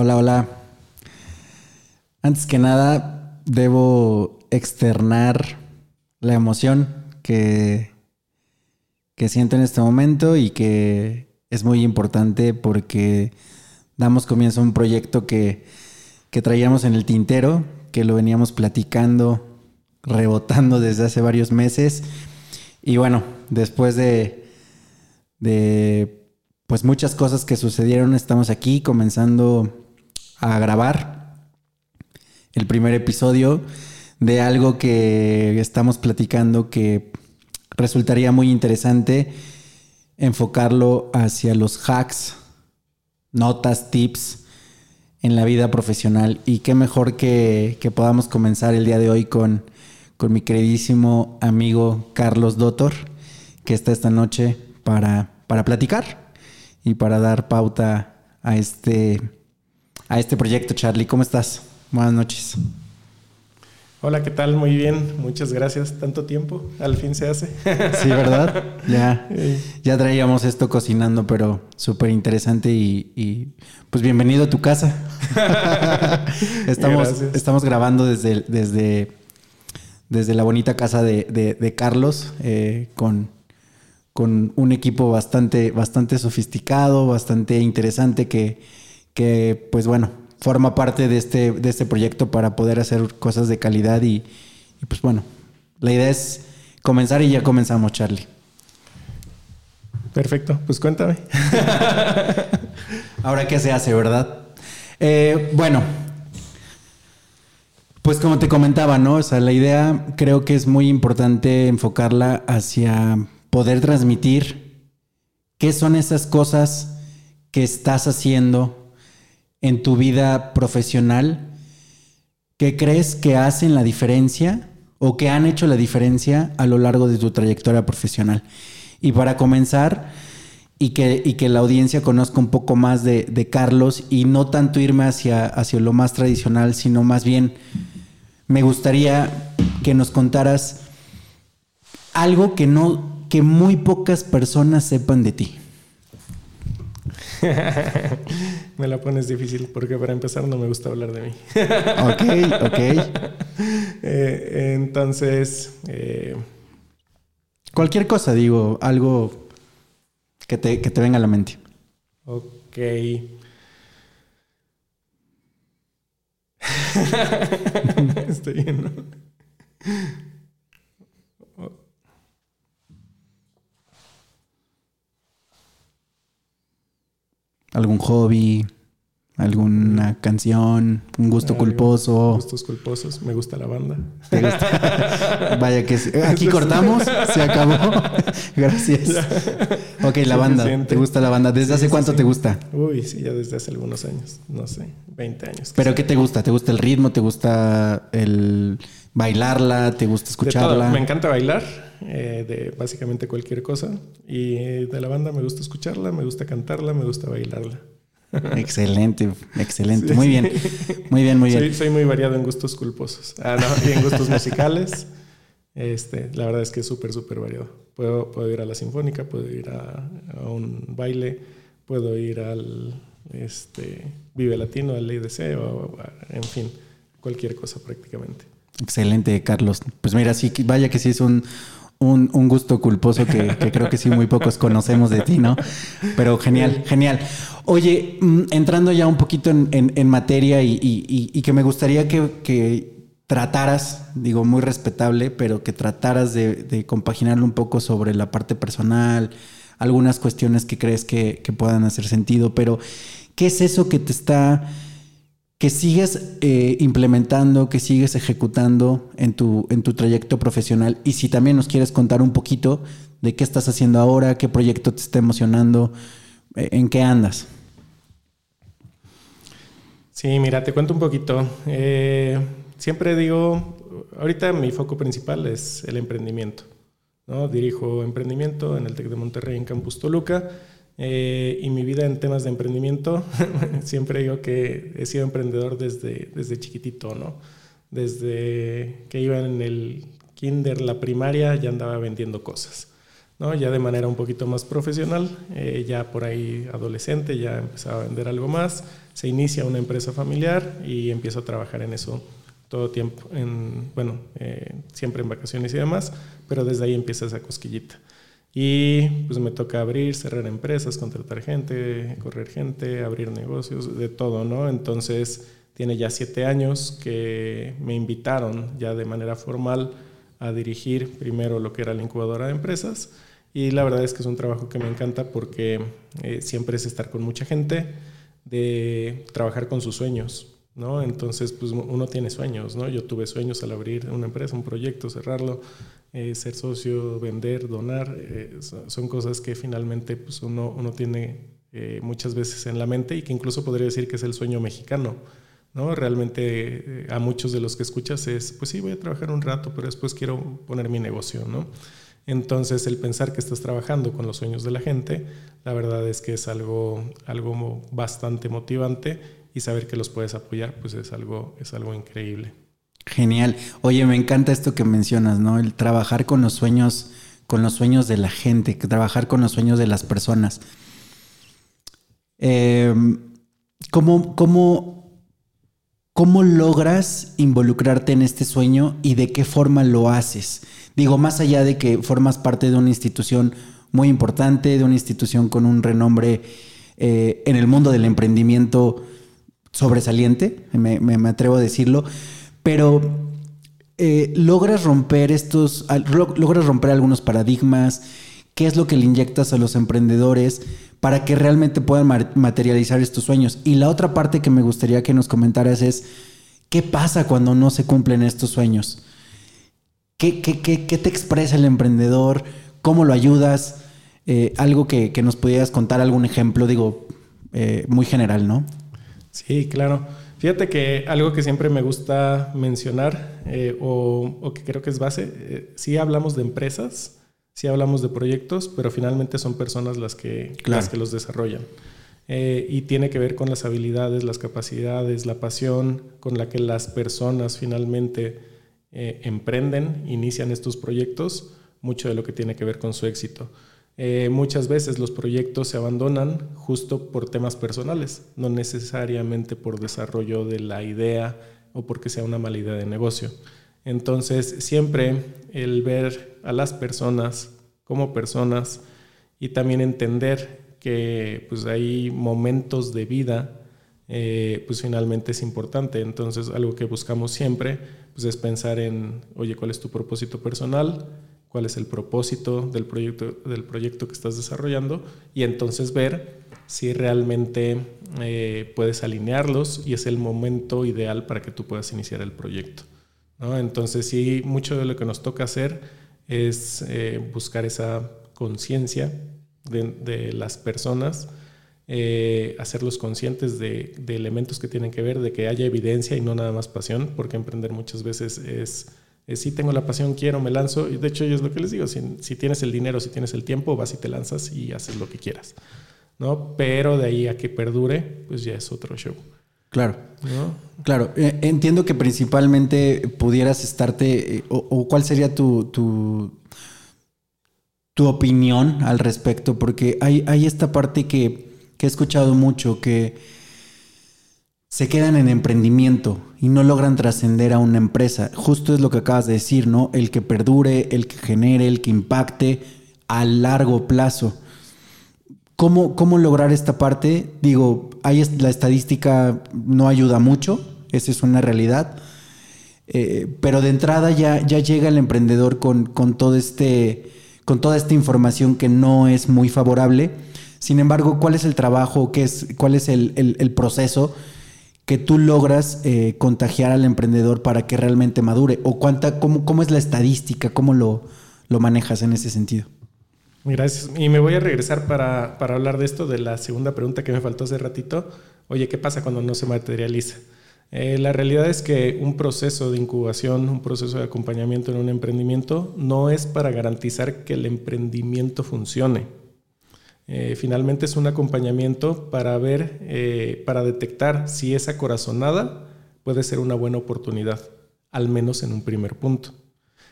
Hola, hola. Antes que nada, debo externar la emoción que, que siento en este momento y que es muy importante porque damos comienzo a un proyecto que, que traíamos en el tintero, que lo veníamos platicando, rebotando desde hace varios meses. Y bueno, después de, de pues muchas cosas que sucedieron, estamos aquí comenzando a grabar el primer episodio de algo que estamos platicando que resultaría muy interesante enfocarlo hacia los hacks, notas, tips en la vida profesional. Y qué mejor que, podamos comenzar el día de hoy con, con mi queridísimo amigo Carlos Dotor, que está esta noche para, para platicar y para dar pauta a este, a este proyecto. Charlie, ¿cómo estás? Buenas noches. Hola, ¿qué tal? Muy bien, muchas gracias. Tanto tiempo, al fin se hace. Sí, ¿verdad? Ya, ya traíamos esto cocinando, pero súper interesante y, pues bienvenido a tu casa. estamos, estamos grabando desde, desde, desde la bonita casa de, Carlos eh, con, con un equipo bastante, bastante sofisticado, bastante interesante que, que pues bueno, forma parte de este, de este proyecto para poder hacer cosas de calidad y, pues bueno, la idea es comenzar y ya comenzamos, Charlie. Perfecto, pues cuéntame. Ahora qué se hace, ¿verdad? Eh, bueno, pues como te comentaba, ¿no? O sea, la idea creo que es muy importante enfocarla hacia poder transmitir qué son esas cosas que estás haciendo en tu vida profesional que crees que hacen la diferencia o que han hecho la diferencia a lo largo de tu trayectoria profesional. Y para comenzar, y que, y que la audiencia conozca un poco más de, Carlos y no tanto irme hacia, hacia lo más tradicional, sino más bien me gustaría que nos contaras algo que no que muy pocas personas sepan de ti. me la pones difícil porque para empezar no me gusta hablar de mí. ok, ok. Eh, entonces... Eh, Cualquier cosa, digo, algo que te, que te venga a la mente. Ok. Estoy bien, ¿no? Algún hobby, alguna canción, un gusto culposo. Gustos culposos, me gusta la banda. Vaya que aquí cortamos, se acabó. Gracias. Ok, la banda. ¿Te gusta la banda? ¿Desde hace cuánto te gusta? Uy, sí, ya desde hace algunos años, no sé, 20 años. ¿Pero qué te gusta? ¿Te gusta el ritmo? ¿Te gusta el bailarla? ¿Te gusta escucharla? Me encanta bailar, eh, de básicamente cualquier cosa. Y de la banda me gusta escucharla, me gusta cantarla, me gusta bailarla. Excelente, excelente. muy bien, muy bien, muy bien. Soy, muy variado en gustos culposos. Ah, no, y en gustos musicales. Este, la verdad es que es súper, súper variado. Puedo, puedo ir a la sinfónica, puedo ir a, un baile, puedo ir al este, Vive Latino, al IDC, o, en fin, cualquier cosa prácticamente. Excelente, Carlos. Pues mira, sí, vaya que sí es un, un, gusto culposo que, creo que sí muy pocos conocemos de ti, ¿no? Pero genial, genial. Oye, mm, entrando ya un poquito en, materia y, que me gustaría que, trataras, digo, muy respetable, pero que trataras de, de, compaginarlo un poco sobre la parte personal, algunas cuestiones que crees que, que puedan hacer sentido, pero ¿qué es eso que te está que sigues eh, implementando, que sigues ejecutando en tu, en tu trayecto profesional. Y si también nos quieres contar un poquito de qué estás haciendo ahora, qué proyecto te está emocionando, eh, en qué andas. Sí, mira, te cuento un poquito. Eh, siempre digo, ahorita mi foco principal es el emprendimiento. ¿no? Dirijo emprendimiento en el TEC de Monterrey en Campus Toluca eh, y mi vida en temas de emprendimiento, siempre digo que he sido emprendedor desde, desde chiquitito, ¿no? Desde que iba en el kinder, la primaria, ya andaba vendiendo cosas. ¿no? Ya de manera un poquito más profesional, eh, ya por ahí adolescente, ya empezaba a vender algo más, se inicia una empresa familiar y empiezo a trabajar en eso todo tiempo, en, bueno, eh, siempre en vacaciones y demás, pero desde ahí empieza esa cosquillita. Y pues me toca abrir, cerrar empresas, contratar gente, correr gente, abrir negocios, de todo, ¿no? Entonces tiene ya siete años que me invitaron ya de manera formal a dirigir primero lo que era la incubadora de empresas y la verdad es que es un trabajo que me encanta porque eh, siempre es estar con mucha gente, de trabajar con sus sueños, ¿no? Entonces, pues uno tiene sueños, ¿no? Yo tuve sueños al abrir una empresa, un proyecto, cerrarlo, eh, ser socio, vender, donar, eh, son cosas que finalmente pues uno, uno tiene muchas veces en la mente y que incluso podría decir que es el sueño mexicano, ¿no? Realmente a muchos de los que escuchas es, pues sí, voy a trabajar un rato, pero después quiero poner mi negocio, ¿no? Entonces, el pensar que estás trabajando con los sueños de la gente, la verdad es que es algo, algo bastante motivante y saber que los puedes apoyar, pues es algo, es algo increíble. Genial. Oye, me encanta esto que mencionas, ¿no? El trabajar con los sueños, con los sueños de la gente, trabajar con los sueños de las personas. Em, ¿cómo, cómo, ¿Cómo logras involucrarte en este sueño y de qué forma lo haces? Digo, más allá de que formas parte de una institución muy importante, de una institución con un renombre eh, en el mundo del emprendimiento sobresaliente, me, atrevo a decirlo, pero eh, logras romper estos, logras romper algunos paradigmas, qué es lo que le inyectas a los emprendedores para que realmente puedan materializar estos sueños. Y la otra parte que me gustaría que nos comentaras es, ¿qué pasa cuando no se cumplen estos sueños? ¿Qué, te expresa el emprendedor? ¿Cómo lo ayudas? Eh, algo que, nos pudieras contar, algún ejemplo, digo, eh, muy general, ¿no? Sí, claro. Fíjate que algo que siempre me gusta mencionar eh, o, que creo que es base, sí hablamos de empresas, sí hablamos de proyectos, pero finalmente son personas las que, las que los desarrollan. y tiene que ver con las habilidades, las capacidades, la pasión con la que las personas finalmente eh, emprenden, inician estos proyectos, mucho de lo que tiene que ver con su éxito. Eh, muchas veces los proyectos se abandonan justo por temas personales, no necesariamente por desarrollo de la idea o porque sea una mala idea de negocio. Entonces, siempre el ver a las personas como personas y también entender que pues, hay momentos de vida, eh, pues finalmente es importante. Entonces, algo que buscamos siempre pues es pensar en, oye, ¿cuál es tu propósito personal? ¿Cuál es el propósito del proyecto, del proyecto que estás desarrollando? Y entonces ver si realmente eh, puedes alinearlos y es el momento ideal para que tú puedas iniciar el proyecto. ¿no? Entonces, sí, mucho de lo que nos toca hacer es eh, buscar esa conciencia de, las personas eh, hacerlos conscientes de, elementos que tienen que ver, de que haya evidencia y no nada más pasión, porque emprender muchas veces es, si tengo la pasión, quiero, me lanzo, y de hecho yo es lo que les digo, si, tienes el dinero, si tienes el tiempo, vas y te lanzas y haces lo que quieras, ¿no? Pero de ahí a que perdure, pues ya es otro show. Claro. Claro. Eh, entiendo que principalmente pudieras estarte, eh, o, cuál sería tu, tu, tu, opinión al respecto, porque hay, hay esta parte que que he escuchado mucho que se quedan en emprendimiento y no logran trascender a una empresa. Justo es lo que acabas de decir, ¿no? El que perdure, el que genere, el que impacte a largo plazo. ¿Cómo, cómo lograr esta parte? Digo, ahí la estadística no ayuda mucho, esa es una realidad. Eh, pero de entrada ya, ya llega el emprendedor con, con, todo este, con toda esta información que no es muy favorable sin embargo, ¿cuál es el trabajo? Qué es, ¿Cuál es el, proceso que tú logras eh, contagiar al emprendedor para que realmente madure? ¿O cuánta, cómo, cómo es la estadística? ¿Cómo lo, lo manejas en ese sentido? Gracias. Y me voy a regresar para, hablar de esto, de la segunda pregunta que me faltó hace ratito. Oye, ¿qué pasa cuando no se materializa? Eh, la realidad es que un proceso de incubación, un proceso de acompañamiento en un emprendimiento, no es para garantizar que el emprendimiento funcione. Eh, finalmente es un acompañamiento para ver, eh, para detectar si esa corazonada puede ser una buena oportunidad, al menos en un primer punto.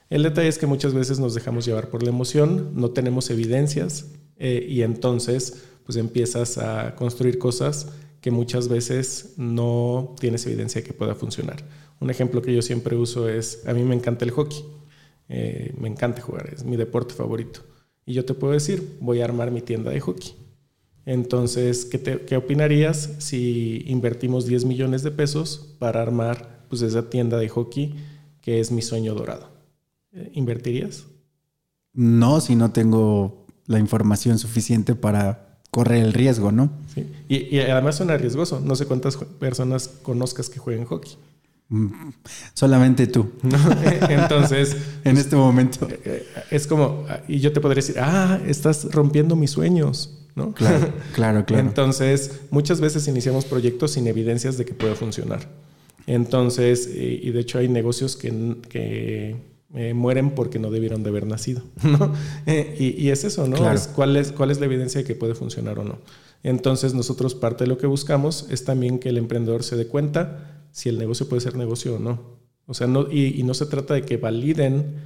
El detalle es que muchas veces nos dejamos llevar por la emoción, no tenemos evidencias eh, y entonces pues empiezas a construir cosas que muchas veces no tienes evidencia de que pueda funcionar. Un ejemplo que yo siempre uso es, a mí me encanta el hockey, me encanta jugar, es mi deporte favorito. Y yo te puedo decir, voy a armar mi tienda de hockey. Entonces, ¿qué, qué opinarías si invertimos 10 millones de pesos para armar pues, esa tienda de hockey que es mi sueño dorado? Eh, ¿Invertirías? No, si no tengo la información suficiente para correr el riesgo, ¿no? Sí. Y, y además suena riesgoso. No sé cuántas personas conozcas que jueguen hockey. Solamente tú. Entonces. en este momento. Eh, eh, es como. Y yo te podría decir, ah, estás rompiendo mis sueños. ¿no? Claro, claro, claro. Entonces, muchas veces iniciamos proyectos sin evidencias de que pueda funcionar. Entonces, y de hecho hay negocios que, que eh, mueren porque no debieron de haber nacido, ¿no? y, es eso, ¿no? Es cuál, es, ¿Cuál es la evidencia de que puede funcionar o no? Entonces, nosotros parte de lo que buscamos es también que el emprendedor se dé cuenta si el negocio puede ser negocio o no. O sea, no, y, no se trata de que validen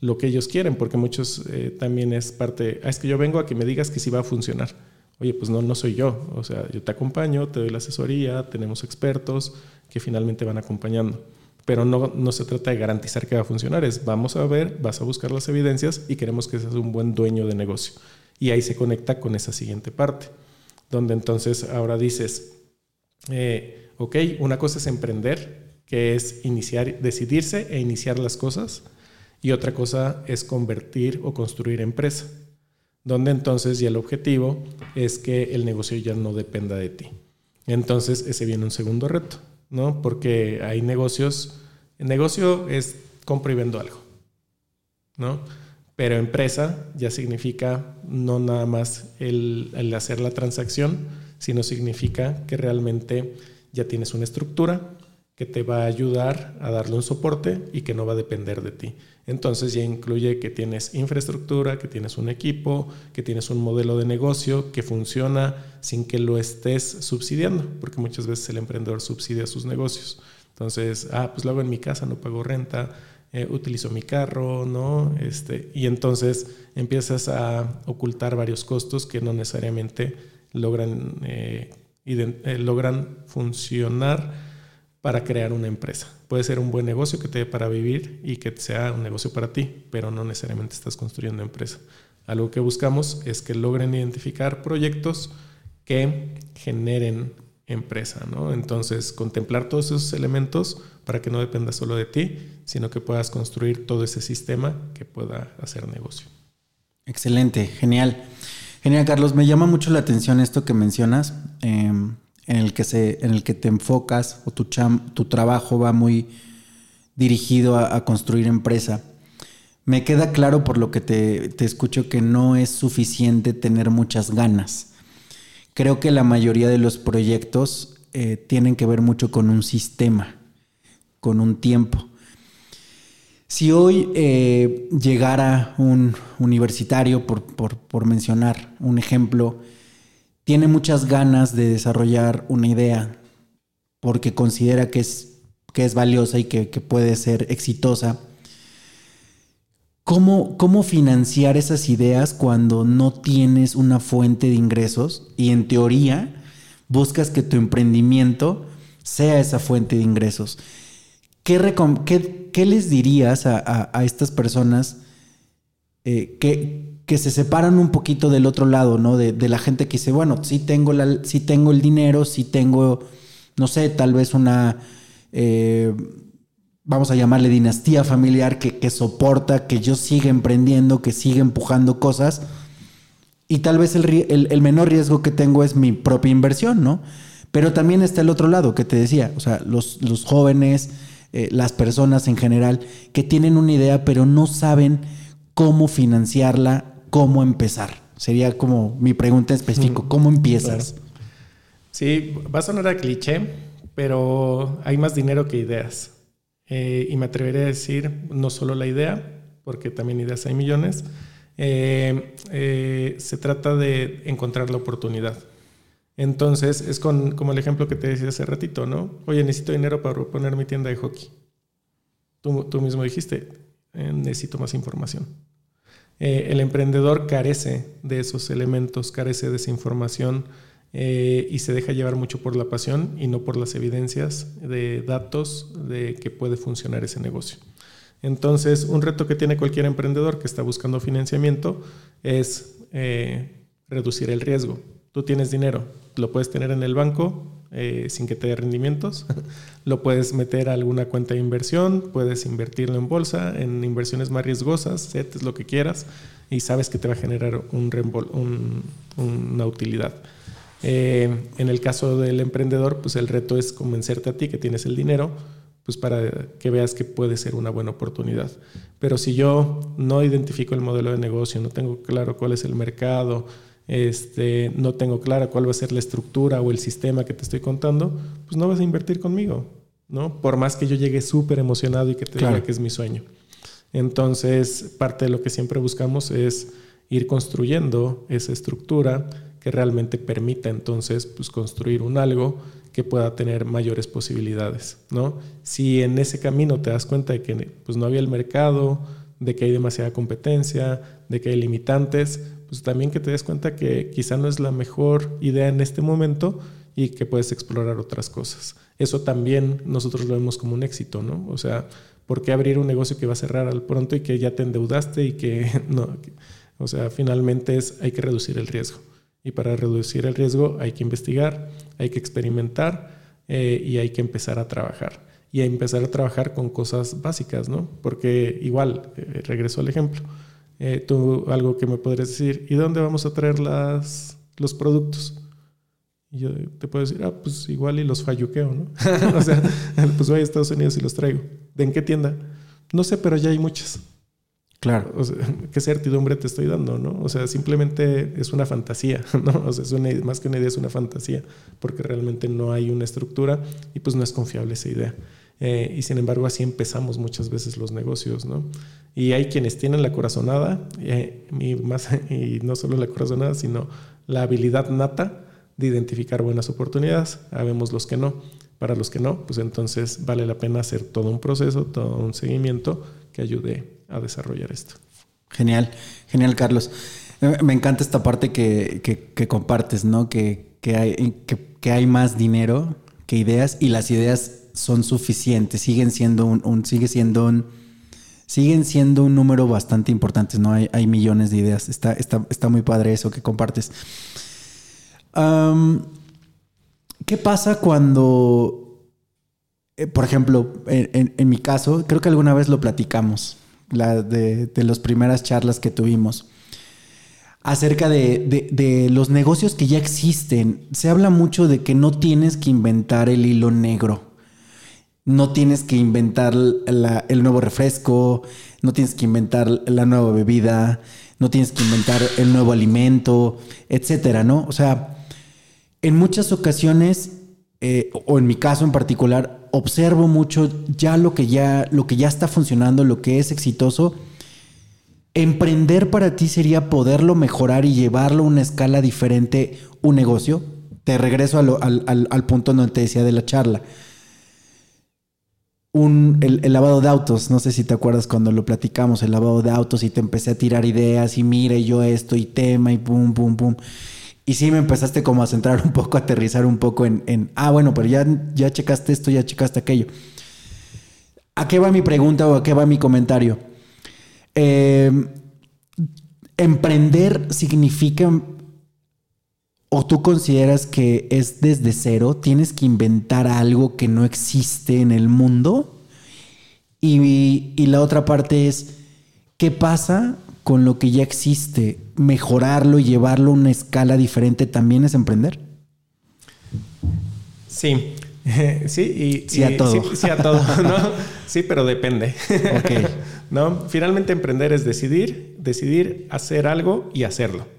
lo que ellos quieren, porque muchos eh, también es parte, ah, es que yo vengo a que me digas que sí va a funcionar. Oye, pues no, no soy yo. O sea, yo te acompaño, te doy la asesoría, tenemos expertos que finalmente van acompañando. Pero no, no se trata de garantizar que va a funcionar, es vamos a ver, vas a buscar las evidencias y queremos que seas un buen dueño de negocio. Y ahí se conecta con esa siguiente parte, donde entonces ahora dices, eh, ¿ok? Una cosa es emprender, que es iniciar, decidirse e iniciar las cosas, y otra cosa es convertir o construir empresa, donde entonces ya el objetivo es que el negocio ya no dependa de ti. Entonces ese viene un segundo reto, ¿no? Porque hay negocios, el negocio es compro y vendo algo, ¿no? Pero empresa ya significa no nada más el, el hacer la transacción, sino significa que realmente ya tienes una estructura que te va a ayudar a darle un soporte y que no va a depender de ti. Entonces ya incluye que tienes infraestructura, que tienes un equipo, que tienes un modelo de negocio que funciona sin que lo estés subsidiando, porque muchas veces el emprendedor subsidia sus negocios. Entonces, ah, pues lo hago en mi casa, no pago renta, eh, utilizo mi carro, ¿no? Este, y entonces empiezas a ocultar varios costos que no necesariamente logran eh, eh, logran funcionar para crear una empresa. Puede ser un buen negocio que te dé para vivir y que sea un negocio para ti, pero no necesariamente estás construyendo empresa. Algo que buscamos es que logren identificar proyectos que generen empresa, ¿no? Entonces, contemplar todos esos elementos para que no dependa solo de ti, sino que puedas construir todo ese sistema que pueda hacer negocio. Excelente, genial. Genial, Carlos. Me llama mucho la atención esto que mencionas, em, en, el que se, en el que te enfocas o tu, tu trabajo va muy dirigido a, construir empresa. Me queda claro por lo que te, escucho que no es suficiente tener muchas ganas. Creo que la mayoría de los proyectos eh, tienen que ver mucho con un sistema, con un tiempo. Si hoy eh, llegara un universitario, por, mencionar un ejemplo, tiene muchas ganas de desarrollar una idea porque considera que es, que es valiosa y que, puede ser exitosa, ¿Cómo, ¿Cómo, financiar esas ideas cuando no tienes una fuente de ingresos y en teoría buscas que tu emprendimiento sea esa fuente de ingresos? ¿Qué, les dirías a, estas personas eh, que, que, se separan un poquito del otro lado, ¿no? De, la gente que dice, bueno, sí tengo, la, sí tengo el dinero, sí tengo, no sé, tal vez una, eh, vamos a llamarle dinastía familiar que, soporta que yo siga emprendiendo, que siga empujando cosas. Y tal vez el, el menor riesgo que tengo es mi propia inversión, ¿no? Pero también está el otro lado que te decía, o sea, los, los jóvenes eh, las personas en general que tienen una idea pero no saben cómo financiarla, cómo empezar. Sería como mi pregunta específica, ¿cómo empiezas? Sí, va a sonar a cliché, pero hay más dinero que ideas. Eh, y me atreveré a decir, no solo la idea, porque también ideas hay millones, eh, se trata de encontrar la oportunidad. Entonces, es como el ejemplo que te decía hace ratito, ¿no? Oye, necesito dinero para poner mi tienda de hockey. Tú, tú mismo dijiste, eh, necesito más información. Eh, el emprendedor carece de esos elementos, carece de esa información eh, y se deja llevar mucho por la pasión y no por las evidencias de datos de que puede funcionar ese negocio. Entonces, un reto que tiene cualquier emprendedor que está buscando financiamiento es reducir el riesgo. Tú tienes dinero, lo puedes tener en el banco eh, sin que te dé rendimientos. lo puedes meter a alguna cuenta de inversión, puedes invertirlo en bolsa, en inversiones más riesgosas, es lo que quieras y sabes que te va a generar un, una utilidad. Eh, en el caso del emprendedor, pues el reto es convencerte a ti que tienes el dinero, pues para que veas que puede ser una buena oportunidad. Pero si yo no identifico el modelo de negocio, no tengo claro cuál es el mercado, este, no tengo clara cuál va a ser la estructura o el sistema que te estoy contando, pues no vas a invertir conmigo, ¿no? Por más que yo llegue súper emocionado y que te diga que es mi sueño. Entonces, parte de lo que siempre buscamos es ir construyendo esa estructura que realmente permita entonces pues, construir un algo que pueda tener mayores posibilidades, ¿no? Si en ese camino te das cuenta de que pues, no había el mercado, de que hay demasiada competencia, de que hay limitantes, pues también que te des cuenta que quizá no es la mejor idea en este momento y que puedes explorar otras cosas. Eso también nosotros lo vemos como un éxito, ¿no? O sea, ¿por qué abrir un negocio que va a cerrar al pronto y que ya te endeudaste y que no? O sea, finalmente es, hay que reducir el riesgo. Y para reducir el riesgo hay que investigar, hay que experimentar eh, y hay que empezar a trabajar. Y a empezar a trabajar con cosas básicas, ¿no? Porque igual, eh, regreso al ejemplo, eh, tú algo que me podrías decir, ¿y dónde vamos a traer las, los productos? Y yo te puedo decir, ah, pues igual y los falluqueo, ¿no? o sea, pues voy a Estados Unidos y los traigo. ¿De en qué tienda? No sé, pero ya hay muchas. Claro. O sea, ¿Qué certidumbre te estoy dando, no? O sea, simplemente es una fantasía, ¿no? O sea, es una, más que una idea, es una fantasía, porque realmente no hay una estructura y pues no es confiable esa idea. Eh, y sin embargo, así empezamos muchas veces los negocios, ¿no? Y hay quienes tienen la corazonada, eh, y, más, y no solo la corazonada, sino la habilidad nata de identificar buenas oportunidades. Habemos los que no. Para los que no, pues entonces vale la pena hacer todo un proceso, todo un seguimiento que ayude a desarrollar esto. Genial, genial, Carlos. Eh, me encanta esta parte que, que, compartes, ¿no? Que, que hay, que, hay más dinero que ideas y las ideas son suficientes, siguen siendo un, sigue siendo un, siguen siendo un número bastante importante, ¿no? Hay, hay millones de ideas. Está, está, está, muy padre eso que compartes. ¿Qué pasa cuando, eh, por ejemplo, en, mi caso, creo que alguna vez lo platicamos, la de, de las primeras charlas que tuvimos, acerca de, de, los negocios que ya existen? Se habla mucho de que no tienes que inventar el hilo negro no tienes que inventar el nuevo refresco, no tienes que inventar la nueva bebida, no tienes que inventar el nuevo alimento, etcétera, ¿no? O sea, en muchas ocasiones, eh, o en mi caso en particular, observo mucho ya lo que ya, lo que ya está funcionando, lo que es exitoso. Emprender para ti sería poderlo mejorar y llevarlo a una escala diferente un negocio. Te regreso al, al punto donde te decía de la charla el, lavado de autos. No sé si te acuerdas cuando lo platicamos, el lavado de autos, y te empecé a tirar ideas y mire yo esto y tema y pum, pum, pum. Y sí me empezaste como a centrar un poco, a aterrizar un poco en, ah, bueno, pero ya, ya checaste esto, ya checaste aquello. ¿A qué va mi pregunta o a qué va mi comentario? Eh, emprender significa o tú consideras que es desde cero, tienes que inventar algo que no existe en el mundo. Y, la otra parte es, ¿qué pasa con lo que ya existe? ¿Mejorarlo y llevarlo a una escala diferente también es emprender? Sí, sí, y, sí a todo. Sí, a todo, ¿no? Sí, pero depende. ¿No? Finalmente emprender es decidir, decidir hacer algo y hacerlo.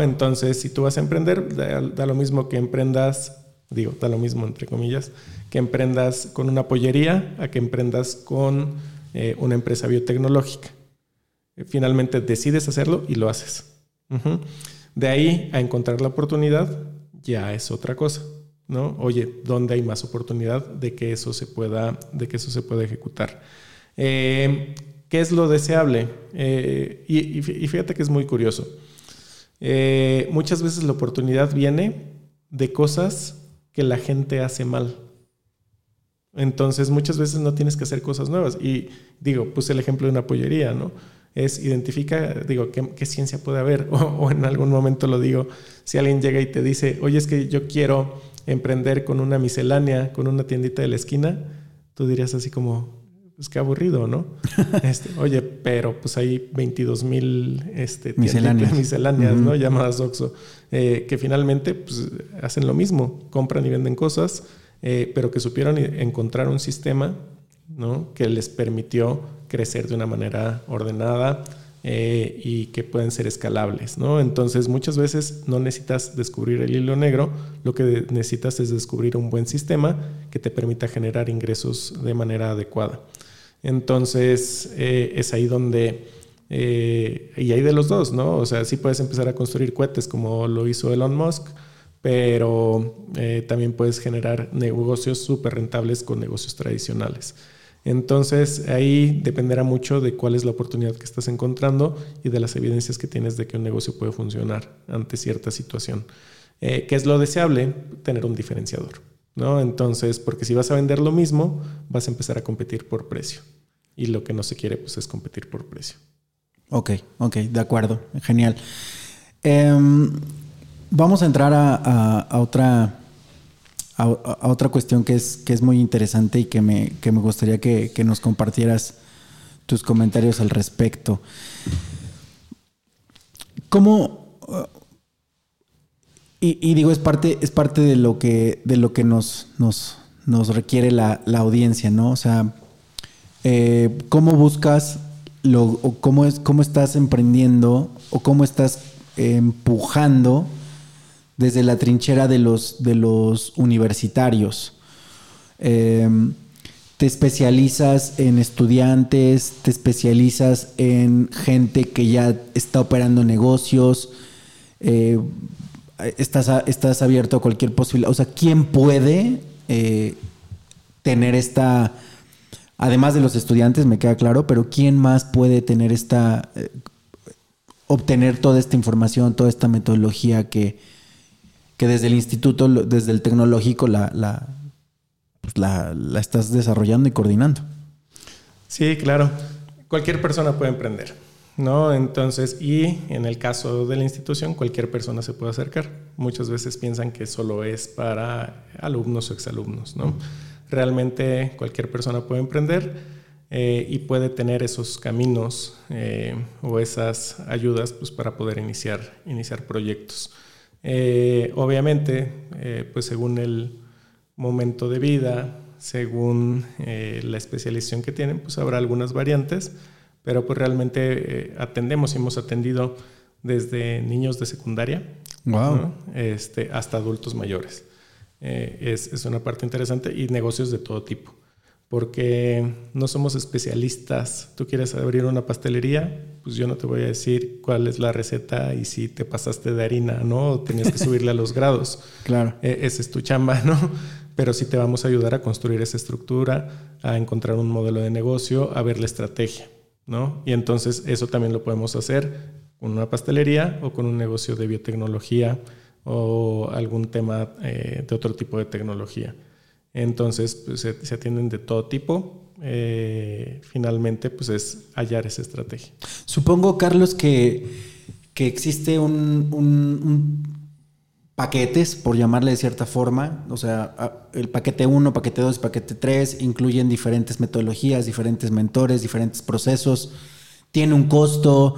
Entonces, si tú vas a emprender, da, lo mismo que emprendas, digo, da lo mismo entre comillas, que emprendas con una pollería a que emprendas con eh, una empresa biotecnológica. Eh, finalmente decides hacerlo y lo haces. De ahí a encontrar la oportunidad ya es otra cosa, ¿no? Oye, ¿dónde hay más oportunidad de que eso se pueda, de que eso se pueda ejecutar? Eh, ¿Qué es lo deseable? Eh, y, fíjate que es muy curioso. Eh, muchas veces la oportunidad viene de cosas que la gente hace mal. Entonces, muchas veces no tienes que hacer cosas nuevas. Y digo, puse el ejemplo de una pollería, ¿no? Es identifica, digo, ¿qué, ciencia puede haber? o, en algún momento lo digo, si alguien llega y te dice, oye, es que yo quiero emprender con una miscelánea, con una tiendita de la esquina, tú dirías así como, pues qué aburrido, ¿no? Este, oye, pero pues hay 22 mil este, misceláneas, misceláneas ¿no? Llamadas Oxxo, eh, que finalmente pues, hacen lo mismo, compran y venden cosas, eh, pero que supieron encontrar un sistema ¿no? que les permitió crecer de una manera ordenada, eh, y que pueden ser escalables, ¿no? Entonces muchas veces no necesitas descubrir el hilo negro, lo que necesitas es descubrir un buen sistema que te permita generar ingresos de manera adecuada. Entonces eh, es ahí donde, eh, y hay de los dos, ¿no? O sea, sí puedes empezar a construir cohetes como lo hizo Elon Musk, pero también puedes generar negocios súper rentables con negocios tradicionales. Entonces ahí dependerá mucho de cuál es la oportunidad que estás encontrando y de las evidencias que tienes de que un negocio puede funcionar ante cierta situación. Eh, ¿Qué es lo deseable? Tener un diferenciador. ¿No? Entonces, porque si vas a vender lo mismo, vas a empezar a competir por precio. Y lo que no se quiere pues, es competir por precio. Ok, ok, de acuerdo. Genial. Em, vamos a entrar a otra a, otra cuestión que es, que es muy interesante y que me, me gustaría que, nos compartieras tus comentarios al respecto. ¿Cómo... Y, digo, es parte, es parte de lo que, de lo que nos, nos, requiere la, audiencia, ¿no? O sea, eh, ¿cómo buscas lo, o cómo, es, cómo estás emprendiendo o cómo estás empujando desde la trinchera de los, de los universitarios. Em, te especializas en estudiantes, te especializas en gente que ya está operando negocios, eh, estás, estás abierto a cualquier posibilidad. O sea, ¿quién puede eh, tener esta, además de los estudiantes, me queda claro, pero quién más puede tener esta, eh, obtener toda esta información, toda esta metodología que, que desde el instituto, desde el tecnológico, la, pues la, la, estás desarrollando y coordinando. Sí, claro. Cualquier persona puede emprender, ¿no? Entonces, y en el caso de la institución, cualquier persona se puede acercar. Muchas veces piensan que solo es para alumnos o exalumnos, ¿no? Realmente cualquier persona puede emprender eh, y puede tener esos caminos eh, o esas ayudas pues, para poder iniciar, iniciar proyectos. Eh, obviamente, pues según el momento de vida, según la especialización que tienen, pues habrá algunas variantes, pero pues realmente atendemos y hemos atendido desde niños de secundaria este, hasta adultos mayores. Es, es, una parte interesante y negocios de todo tipo porque no somos especialistas. Tú quieres abrir una pastelería, pues yo no te voy a decir cuál es la receta y si te pasaste de harina, ¿no? O tenías que subirle a los grados. Claro. E, esa es tu chamba, ¿no? Pero sí te vamos a ayudar a construir esa estructura, a encontrar un modelo de negocio, a ver la estrategia, ¿no? Y entonces eso también lo podemos hacer con una pastelería o con un negocio de biotecnología o algún tema eh, de otro tipo de tecnología. Entonces, pues, se, atienden de todo tipo. Eh, finalmente, pues es hallar esa estrategia. Supongo, Carlos, que, que existe un, paquetes, por llamarle de cierta forma. O sea, el paquete 1, paquete 2, paquete 3 incluyen diferentes metodologías, diferentes mentores, diferentes procesos. Tiene un costo.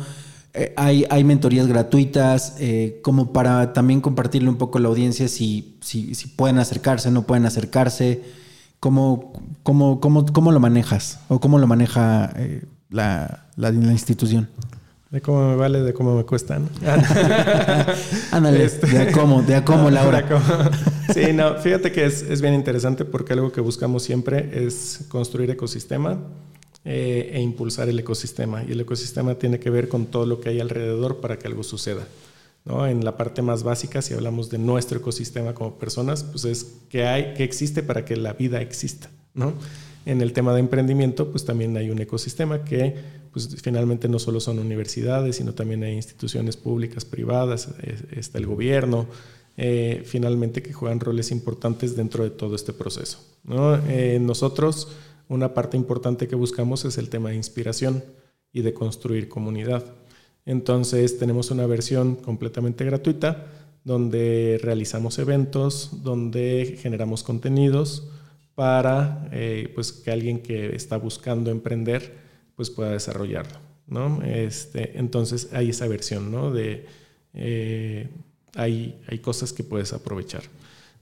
Eh, hay, hay, mentorías gratuitas, eh, como para también compartirle un poco a la audiencia si, si, si pueden acercarse, no pueden acercarse, cómo, cómo, cómo, cómo lo manejas o cómo lo maneja eh, la, la, institución. De cómo me vale, de cómo me cuestan. Ándale, este, de a cómo, de a cómo, Laura. Sí, no, fíjate que es, es bien interesante porque algo que buscamos siempre es construir ecosistema eh, e impulsar el ecosistema. Y el ecosistema tiene que ver con todo lo que hay alrededor para que algo suceda. ¿no? En la parte más básica, si hablamos de nuestro ecosistema como personas, pues es que hay, que existe para que la vida exista. ¿no? en el tema de emprendimiento, pues también hay un ecosistema que pues finalmente no solo son universidades, sino también hay instituciones públicas, privadas, está el gobierno, eh, finalmente que juegan roles importantes dentro de todo este proceso. Eh, nosotros, una parte importante que buscamos es el tema de inspiración y de construir comunidad. Entonces tenemos una versión completamente gratuita donde realizamos eventos, donde generamos contenidos para eh, pues, que alguien que está buscando emprender pues, pueda desarrollarlo. ¿no? Este, entonces hay esa versión ¿no? de eh, hay, hay cosas que puedes aprovechar.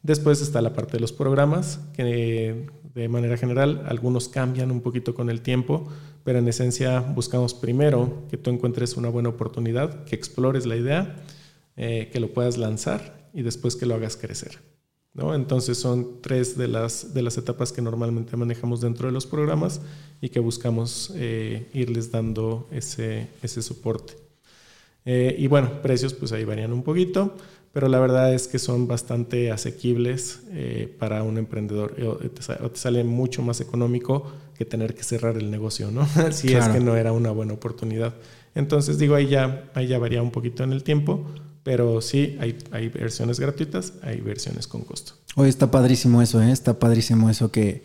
Después está la parte de los programas, que de manera general algunos cambian un poquito con el tiempo, pero en esencia buscamos primero que tú encuentres una buena oportunidad, que explores la idea, eh, que lo puedas lanzar y después que lo hagas crecer. ¿No? Entonces son tres de las, de las etapas que normalmente manejamos dentro de los programas y que buscamos eh, irles dando ese, ese soporte. Eh, y bueno, precios pues ahí varían un poquito, pero la verdad es que son bastante asequibles para un emprendedor. O te, sale mucho más económico que tener que cerrar el negocio, ¿no? si es que no era una buena oportunidad. Entonces digo, ahí ya, ahí ya varía un poquito en el tiempo, pero sí, hay, hay versiones gratuitas, hay versiones con costo. Hoy está padrísimo eso, ¿eh? Está padrísimo eso que,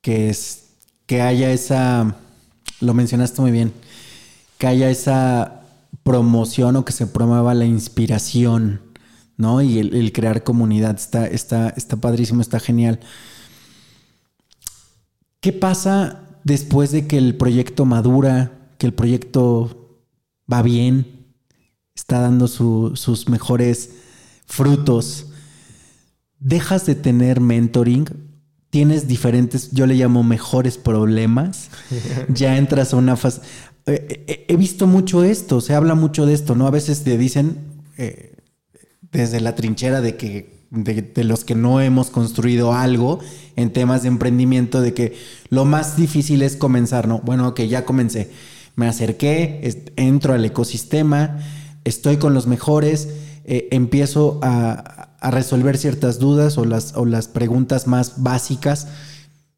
que, es, que haya esa, lo mencionaste muy bien, que haya esa promoción o que se promueva la inspiración, ¿no? Y el, crear comunidad, está, está, está padrísimo, está genial. ¿Qué pasa después de que el proyecto madura, que el proyecto va bien? Está dando sus mejores frutos, dejas de tener mentoring, tienes diferentes, yo le llamo mejores problemas, ya entras a una fase... Eh, eh, he visto mucho esto, se habla mucho de esto, ¿no? A veces te dicen eh, desde la trinchera de que de, los que no hemos construido algo en temas de emprendimiento, de que lo más difícil es comenzar, ¿no? Bueno, ok, ya comencé, me acerqué, entro al ecosistema, estoy con los mejores, eh, empiezo a, resolver ciertas dudas o las, o las preguntas más básicas.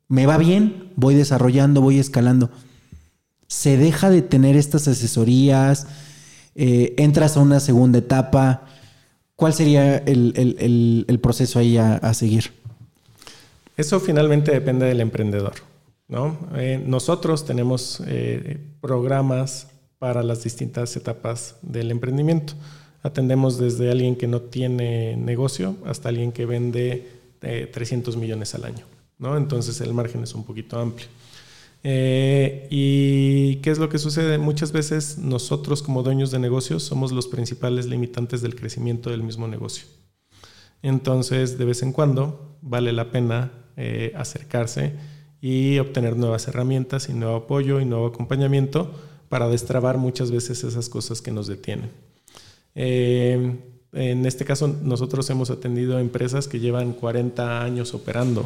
Me va bien, voy desarrollando, voy escalando. Se deja de tener estas asesorías, eh, entras a una segunda etapa. ¿Cuál sería el, proceso ahí a, seguir? Eso finalmente depende del emprendedor. ¿no? Eh, nosotros tenemos programas para las distintas etapas del emprendimiento. Atendemos desde alguien que no tiene negocio hasta alguien que vende 300 eh, millones al año. ¿no? Entonces el margen es un poquito amplio. Eh, ¿Y qué es lo que sucede? Muchas veces nosotros como dueños de negocios somos los principales limitantes del crecimiento del mismo negocio. Entonces, de vez en cuando vale la pena eh, acercarse y obtener nuevas herramientas y nuevo apoyo y nuevo acompañamiento para destrabar muchas veces esas cosas que nos detienen. Eh, en este caso, nosotros hemos atendido empresas que llevan 40 años operando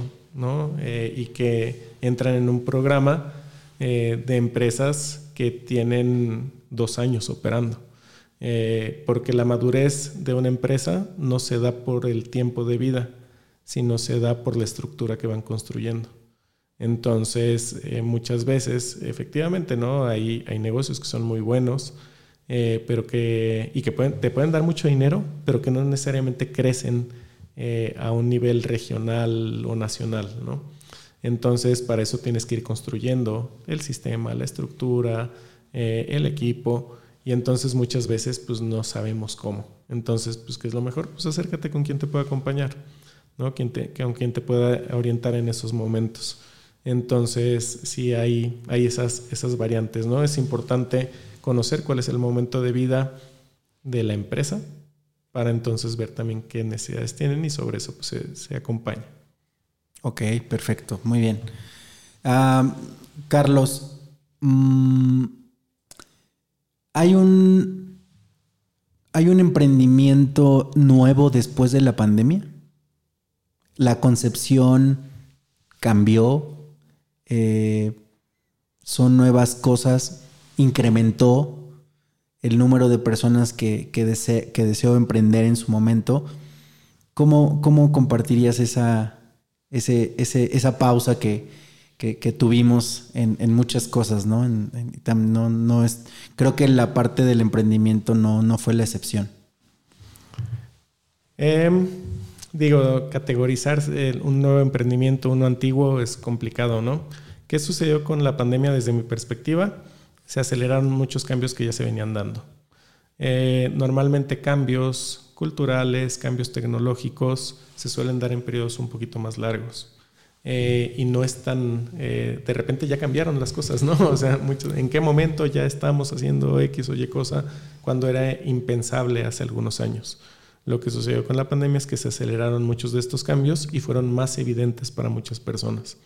eh, y que entran en un programa eh, de empresas que tienen dos años operando. porque la madurez de una empresa no se da por el tiempo de vida, sino se da por la estructura que van construyendo. Entonces, eh, muchas veces, efectivamente, ¿no? Hay, hay negocios que son muy buenos, eh, pero que, y que te pueden dar mucho dinero, pero que no necesariamente crecen eh, a un nivel regional o nacional, ¿no? Entonces, para eso tienes que ir construyendo el sistema, la estructura, el equipo, y entonces muchas veces, pues, no sabemos cómo. Entonces, pues, ¿qué es lo mejor? Pues acércate con quien te pueda acompañar, ¿no? Te, con quien te pueda orientar en esos momentos. Entonces, sí hay, hay esas, esas variantes, ¿no? Es importante conocer cuál es el momento de vida de la empresa para entonces ver también qué necesidades tienen y sobre eso pues, se, acompaña. Ok, perfecto, muy bien. Carlos, mm, hay un hay un emprendimiento nuevo después de la pandemia. La concepción cambió, eh, son nuevas cosas, incrementó el número de personas que, que, deseó emprender en su momento. ¿Cómo, cómo compartirías esa, esa pausa que, que, tuvimos en, muchas cosas, ¿no? no, no es, creo que la parte del emprendimiento no, no fue la excepción. Em, digo, categorizar un nuevo emprendimiento, uno antiguo, es complicado, ¿no? ¿Qué sucedió con la pandemia desde mi perspectiva? Se aceleraron muchos cambios que ya se venían dando. Eh, normalmente cambios culturales, cambios tecnológicos, se suelen dar en periodos un poquito más largos. Eh, y no es tan, eh, de repente ya cambiaron las cosas, ¿no? O sea, ¿en qué momento ya estamos haciendo X o Y cosa cuando era impensable hace algunos años? Lo que sucedió con la pandemia es que se aceleraron muchos de estos cambios y fueron más evidentes para muchas personas.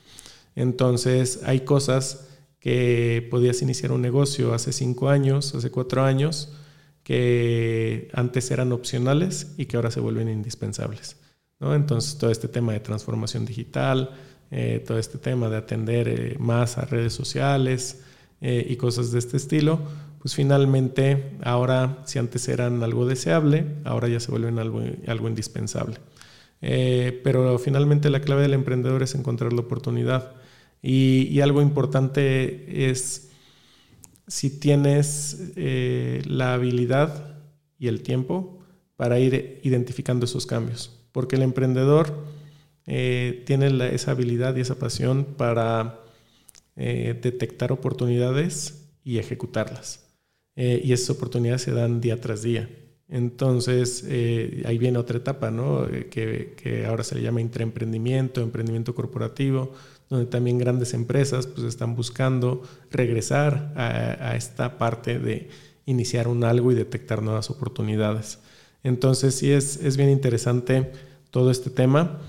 Entonces, hay cosas que podías iniciar un negocio hace cinco años, hace cuatro años, que antes eran opcionales y que ahora se vuelven indispensables. Entonces, todo este tema de transformación digital, eh, todo este tema de atender eh, más a redes sociales eh, y cosas de este estilo, pues finalmente ahora, si antes eran algo deseable, ahora ya se vuelven algo, indispensable. pero finalmente la clave del emprendedor es encontrar la oportunidad. y algo importante es si tienes eh, la habilidad y el tiempo para ir identificando esos cambios. Porque el emprendedor eh, tiene esa habilidad y esa pasión para eh, detectar oportunidades y ejecutarlas. Y esas oportunidades se dan día tras día. Entonces, ahí viene otra etapa, ¿no? Que, que ahora se le llama intraemprendimiento, emprendimiento corporativo, donde también grandes empresas pues están buscando regresar a, esta parte de iniciar un algo y detectar nuevas oportunidades. Entonces sí es, es bien interesante todo este tema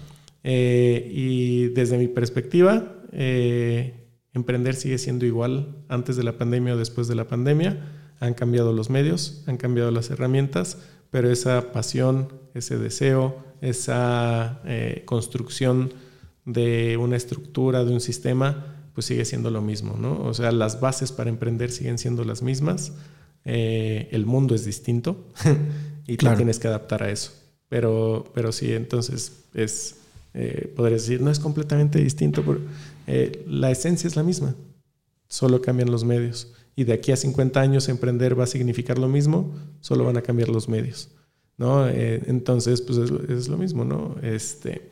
eh, y desde mi perspectiva, eh, emprender sigue siendo igual antes de la pandemia o después de la pandemia. Han cambiado los medios, han cambiado las herramientas, pero esa pasión, ese deseo, esa eh, construcción de una estructura, de un sistema, pues sigue siendo lo mismo, ¿no? O sea, las bases para emprender siguen siendo las mismas, eh, el mundo es distinto y tú tienes que adaptar a eso. Pero, pero sí, entonces es, eh, podrías decir, no es completamente distinto, pero eh, la esencia es la misma, solo cambian los medios. Y de aquí a 50 años emprender va a significar lo mismo, solo van a cambiar los medios, ¿no? entonces, pues es, lo mismo, ¿no? Este,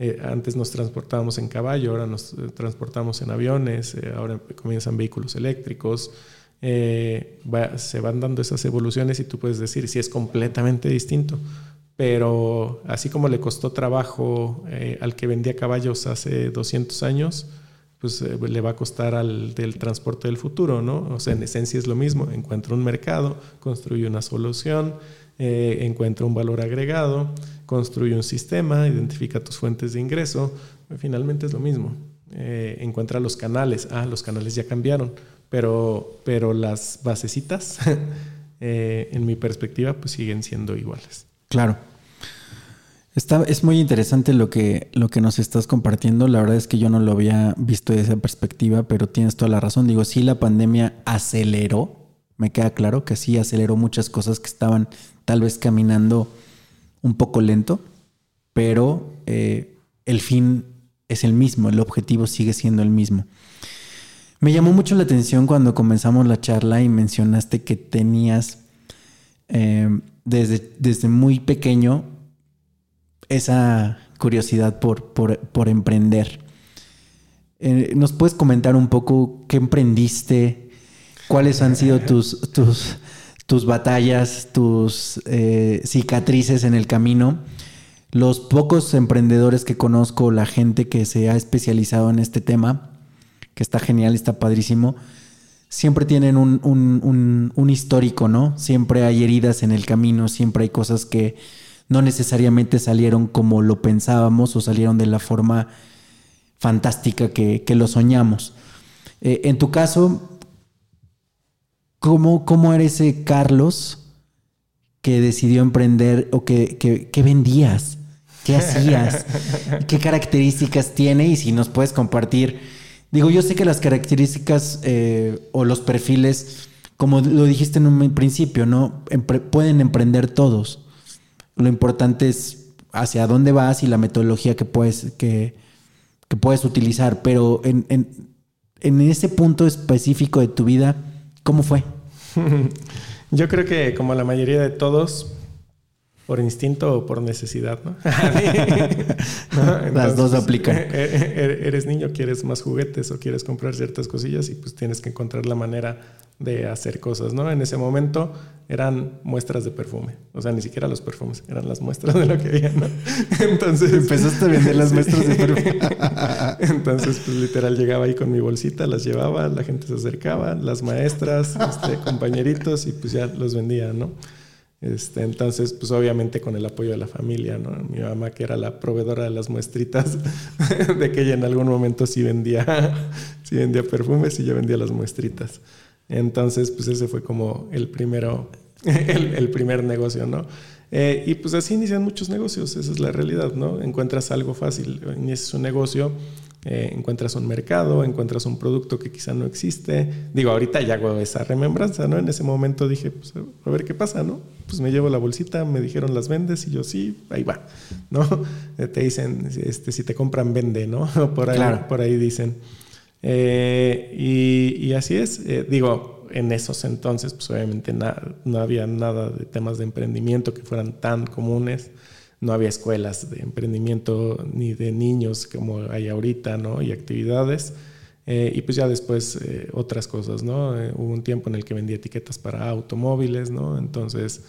eh, antes nos transportábamos en caballo, ahora nos eh, transportamos en aviones, eh, ahora comienzan vehículos eléctricos. se van dando esas evoluciones y tú puedes decir si es completamente distinto. Pero así como le costó trabajo al que vendía caballos hace 200 años, pues le va a costar al del transporte del futuro, ¿no? O sea, en esencia es lo mismo. Encuentra un mercado, construye una solución, encuentra un valor agregado construye un sistema, identifica tus fuentes de ingreso, finalmente es lo mismo. Eh, encuentra los canales, ah, los canales ya cambiaron, pero, pero las basecitas, eh, en mi perspectiva, pues siguen siendo iguales. Claro. Está, es muy interesante lo que, lo que nos estás compartiendo. La verdad es que yo no lo había visto desde esa perspectiva, pero tienes toda la razón. Digo, sí, la pandemia aceleró, me queda claro que sí aceleró muchas cosas que estaban tal vez caminando un poco lento, pero eh, el fin es el mismo, el objetivo sigue siendo el mismo. Me llamó mucho la atención cuando comenzamos la charla y mencionaste que tenías eh, desde, desde, muy pequeño esa curiosidad por, por, emprender. Eh, ¿Nos puedes comentar un poco qué emprendiste? ¿Cuáles han sido tus, tus, tus batallas, tus eh, cicatrices en el camino. Los pocos emprendedores que conozco, la gente que se ha especializado en este tema, que está genial, está padrísimo, siempre tienen un, un, histórico, ¿no? Siempre hay heridas en el camino, siempre hay cosas que no necesariamente salieron como lo pensábamos o salieron de la forma fantástica que, lo soñamos. Eh, en tu caso, ¿Cómo, cómo era ese Carlos que decidió emprender o que, vendías? ¿Qué hacías? ¿Qué características tiene? Y si nos puedes compartir. Digo, yo sé que las características eh, o los perfiles, como lo dijiste en un principio, ¿no? pueden emprender todos. Lo importante es hacia dónde vas y la metodología que puedes, que, que puedes utilizar, pero en, en, en ese punto específico de tu vida, ¿cómo fue? Yo creo que como la mayoría de todos, por instinto o por necesidad, ¿no? Las dos aplican. E-, e-, eres niño, quieres más juguetes o quieres comprar ciertas cosillas y pues tienes que encontrar la manera de hacer cosas, ¿no? En ese momento eran muestras de perfume, o sea, ni siquiera los perfumes, eran las muestras de lo que había, ¿no? Entonces... Empezaste a vender las muestras de perfume. Entonces, pues literal llegaba ahí con mi bolsita, las llevaba, la gente se acercaba, las maestras, este, compañeritos y pues ya los vendía, ¿no? Este, entonces, pues obviamente con el apoyo de la familia. Mi mamá, que era la proveedora de las muestritas, de que ella en algún momento sí vendía, sí vendía perfumes y yo vendía las muestritas. Entonces, pues ese fue como el primero, el, primer negocio, ¿no? Eh, y pues así inician muchos negocios, esa es la realidad, ¿no? Encuentras algo fácil, inicias un negocio, eh, encuentras un mercado, encuentras un producto que quizá no existe. Digo, ahorita ya hago esa remembranza, ¿no? En ese momento dije, pues a ver qué pasa, ¿no? Pues me llevo la bolsita, me dijeron las vendes y yo sí, ahí va, ¿no? Eh, te dicen, este, si te compran, vende, ¿no? Por ahí, por ahí dicen. Eh, y, así es, digo, en esos entonces, pues obviamente no había nada de temas de emprendimiento que fueran tan comunes, no había escuelas de emprendimiento ni de niños como hay ahorita, ¿no? Y actividades. Eh, y pues ya después otras cosas, ¿no? hubo un tiempo en el que vendía etiquetas para automóviles, ¿no? Entonces,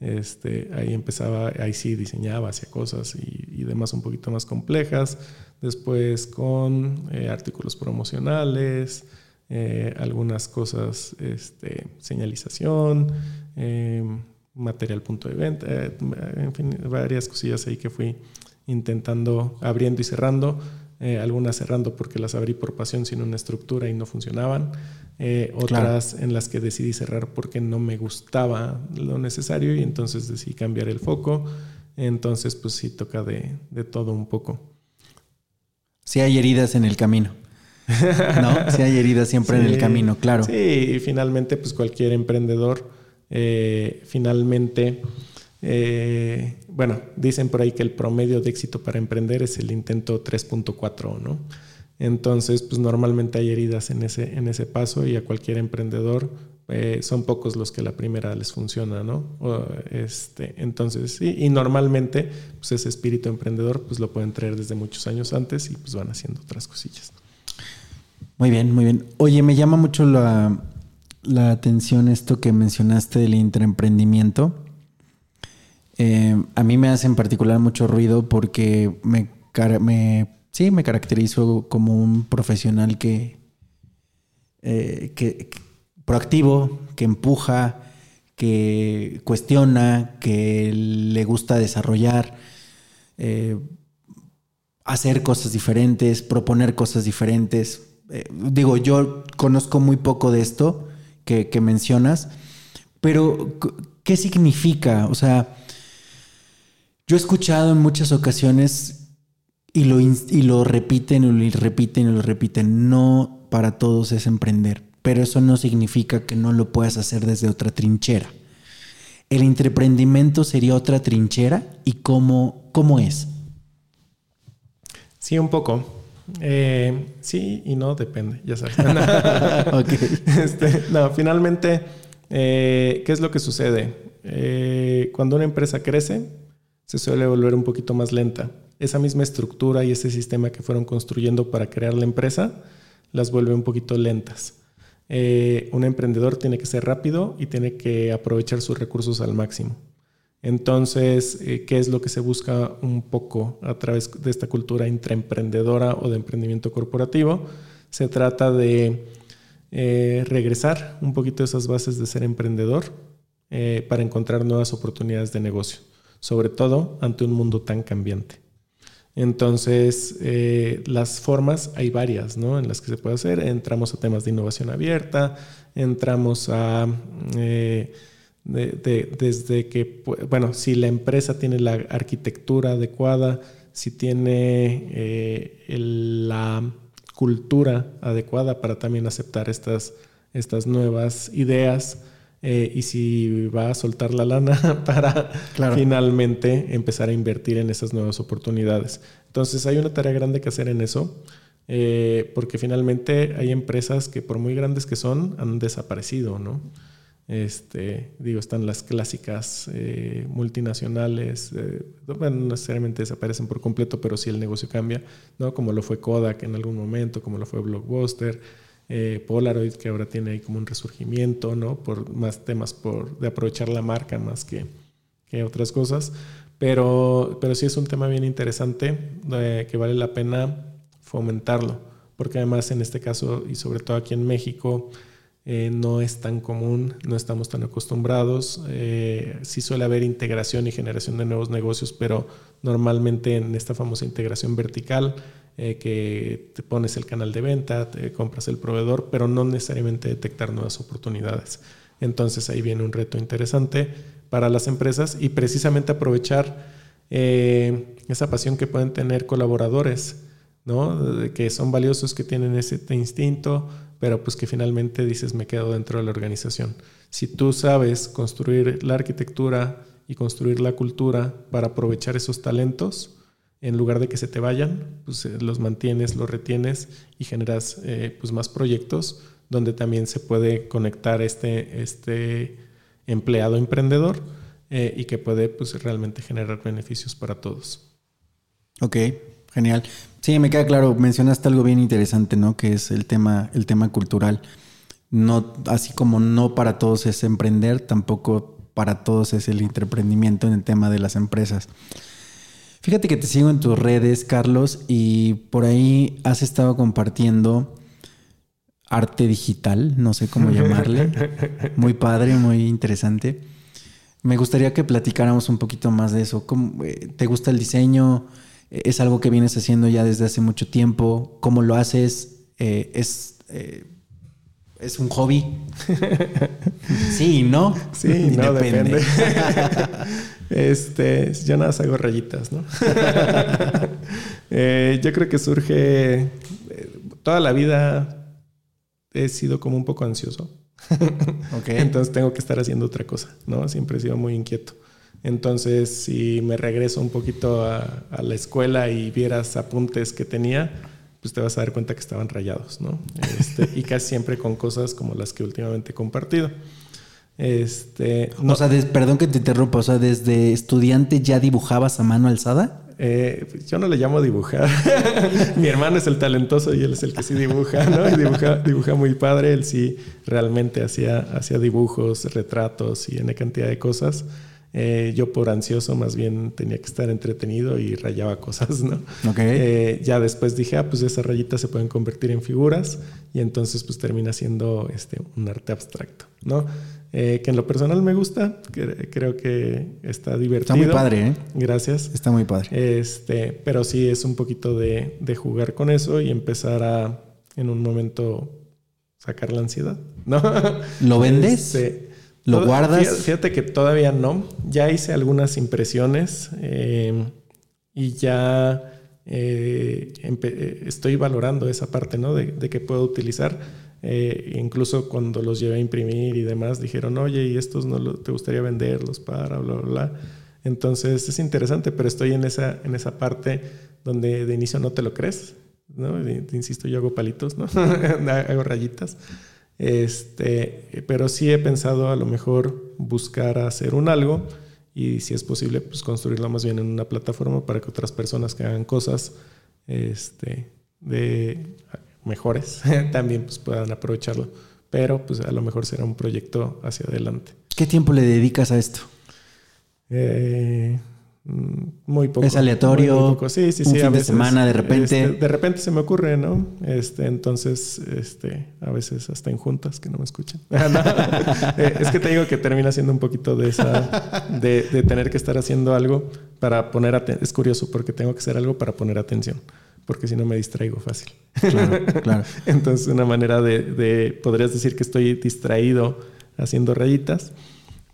este, ahí empezaba, ahí sí diseñaba, hacía cosas y, y demás un poquito más complejas después con eh, artículos promocionales, eh, algunas cosas, este, señalización, eh, material punto de venta, en fin, varias cosillas ahí que fui intentando, abriendo y cerrando, algunas cerrando porque las abrí por pasión sin una estructura y no funcionaban, otras en las que decidí cerrar porque no me gustaba lo necesario y entonces decidí cambiar el foco, entonces pues sí toca de, de todo un poco. Si hay heridas en el camino. ¿No? Si hay heridas siempre en el camino, claro. Sí, y finalmente, pues cualquier emprendedor, eh, finalmente, eh, bueno, dicen por ahí que el promedio de éxito para emprender es el intento 3.4, ¿no? Entonces, pues normalmente hay heridas en ese, en ese paso y a cualquier emprendedor eh, son pocos los que la primera les funciona, ¿no? este, entonces, sí, y normalmente, pues ese espíritu emprendedor, pues lo pueden traer desde muchos años antes y pues van haciendo otras cosillas. Muy bien, muy bien. Oye, me llama mucho la, atención esto que mencionaste del intraemprendimiento. Eh, a mí me hace en particular mucho ruido porque me, me, sí, me caracterizo como un profesional que, eh, que proactivo, que empuja, que cuestiona, que le gusta desarrollar, eh, hacer cosas diferentes, proponer cosas diferentes. Eh, digo, yo conozco muy poco de esto que, mencionas, pero ¿qué significa? O sea, yo he escuchado en muchas ocasiones y lo, y lo repiten y lo repiten y lo repiten, no para todos es emprender pero eso no significa que no lo puedas hacer desde otra trinchera. ¿El entreprendimiento sería otra trinchera y cómo, cómo es? Sí, un poco. Eh, sí y no, depende, ya sabes. Este, no, finalmente, eh, ¿qué es lo que sucede? Eh, cuando una empresa crece, se suele volver un poquito más lenta. Esa misma estructura y ese sistema que fueron construyendo para crear la empresa las vuelve un poquito lentas. Eh, un emprendedor tiene que ser rápido y tiene que aprovechar sus recursos al máximo. Entonces, eh, ¿qué es lo que se busca un poco a través de esta cultura intraemprendedora o de emprendimiento corporativo? Se trata de eh, regresar un poquito a esas bases de ser emprendedor para encontrar nuevas oportunidades de negocio, sobre todo ante un mundo tan cambiante. Entonces, eh, las formas hay varias, ¿no? En las que se puede hacer. Entramos a temas de innovación abierta, entramos a, eh, desde que, bueno, si la empresa tiene la arquitectura adecuada, si tiene eh, la cultura adecuada para también aceptar estas, estas nuevas ideas, eh, y si va a soltar la lana para finalmente empezar a invertir en esas nuevas oportunidades. Entonces hay una tarea grande que hacer en eso. Eh, porque finalmente hay empresas que por muy grandes que son han desaparecido, ¿no? Este, digo, están las clásicas eh, multinacionales, eh, no necesariamente desaparecen por completo, pero sí el negocio cambia, ¿no? Como lo fue Kodak en algún momento, como lo fue Blockbuster, eh, Polaroid, que ahora tiene ahí como un resurgimiento, ¿no? Por más temas por, de aprovechar la marca más que, que otras cosas. Pero, pero sí es un tema bien interesante que vale la pena fomentarlo, porque además en este caso, y sobre todo aquí en México, eh, no es tan común, no estamos tan acostumbrados. Eh, sí suele haber integración y generación de nuevos negocios, pero normalmente en esta famosa integración vertical, eh, que te pones el canal de venta, te compras el proveedor, pero no necesariamente detectar nuevas oportunidades. Entonces ahí viene un reto interesante para las empresas y precisamente aprovechar esa pasión que pueden tener colaboradores, ¿no? que son valiosos, que tienen ese instinto, pero pues que finalmente dices me quedo dentro de la organización. Si tú sabes construir la arquitectura y construir la cultura para aprovechar esos talentos, en lugar de que se te vayan, pues eh, los mantienes, los retienes y generas eh, pues más proyectos donde también se puede conectar este, este empleado emprendedor eh, y que puede pues realmente generar beneficios para todos. Ok, genial. Sí, me queda claro. Mencionaste algo bien interesante, ¿no? Que es el tema, el tema cultural. No, así como no para todos es emprender, tampoco para todos es el entreprendimiento en el tema de las empresas. Fíjate que te sigo en tus redes, Carlos, y por ahí has estado compartiendo arte digital, no sé cómo llamarle. Muy padre, muy interesante. Me gustaría que platicáramos un poquito más de eso. Eh, ¿Te gusta el diseño? Es algo que vienes haciendo ya desde hace mucho tiempo. ¿Cómo lo haces? Eh, es, eh, es un hobby. sí, ¿no? Sí, no, depende. este, yo nada más hago rayitas, ¿no? Eh, yo creo que surge. toda la vida he sido como un poco ansioso. okay. Entonces tengo que estar haciendo otra cosa, ¿no? Siempre he sido muy inquieto. Entonces, si me regreso un poquito a, la escuela y vieras apuntes que tenía, pues te vas a dar cuenta que estaban rayados, ¿no? Este, y casi siempre con cosas como las que últimamente he compartido. Este, O sea, perdón que te interrumpa, o sea, desde estudiante ya dibujabas a mano alzada. Eh, yo no le llamo dibujar. Mi hermano es el talentoso y él es el que sí dibuja, ¿no? Y dibuja, dibuja muy padre. Él sí realmente hacía, hacía dibujos, retratos y una cantidad de cosas. Eh, yo por ansioso más bien tenía que estar entretenido y rayaba cosas, ¿no? Eh, ya después dije, ah, pues esas rayitas se pueden convertir en figuras y entonces pues termina siendo este, un arte abstracto, ¿no? Eh, que en lo personal me gusta, creo que está divertido. Está muy padre, ¿eh? Gracias. Está muy padre. Este, pero sí es un poquito de, de jugar con eso y empezar a, en un momento, sacar la ansiedad, ¿no? ¿Lo vendes? Este, ¿Lo guardas? Fíjate, que todavía no. Ya hice algunas impresiones eh, y ya eh, eh, estoy valorando esa parte, ¿no? De, de que puedo utilizar. incluso cuando los llevé a imprimir y demás, dijeron, oye, ¿y estos no te gustaría venderlos para, bla, bla, bla? Entonces es interesante, pero estoy en esa, en esa parte donde de inicio no te lo crees, ¿no? Insisto, yo hago palitos, ¿no? hago rayitas. Este, pero sí he pensado a lo mejor buscar hacer un algo y si es posible, pues construirlo más bien en una plataforma para que otras personas que hagan cosas este, de mejores también pues, puedan aprovecharlo. Pero pues a lo mejor será un proyecto hacia adelante. ¿Qué tiempo le dedicas a esto? Eh, muy poco. Es aleatorio. Sí, sí, sí. a veces, de semana, de repente. Este, de repente se me ocurre, ¿no? Este, entonces, este, a veces hasta en juntas que no me escuchan. Eh, es que te digo que termina siendo un poquito de esa, de, tener que estar haciendo algo para poner atención. Es curioso porque tengo que hacer algo para poner atención, porque si no me distraigo fácil. Claro, claro. entonces, una manera de, de, podrías decir que estoy distraído haciendo rayitas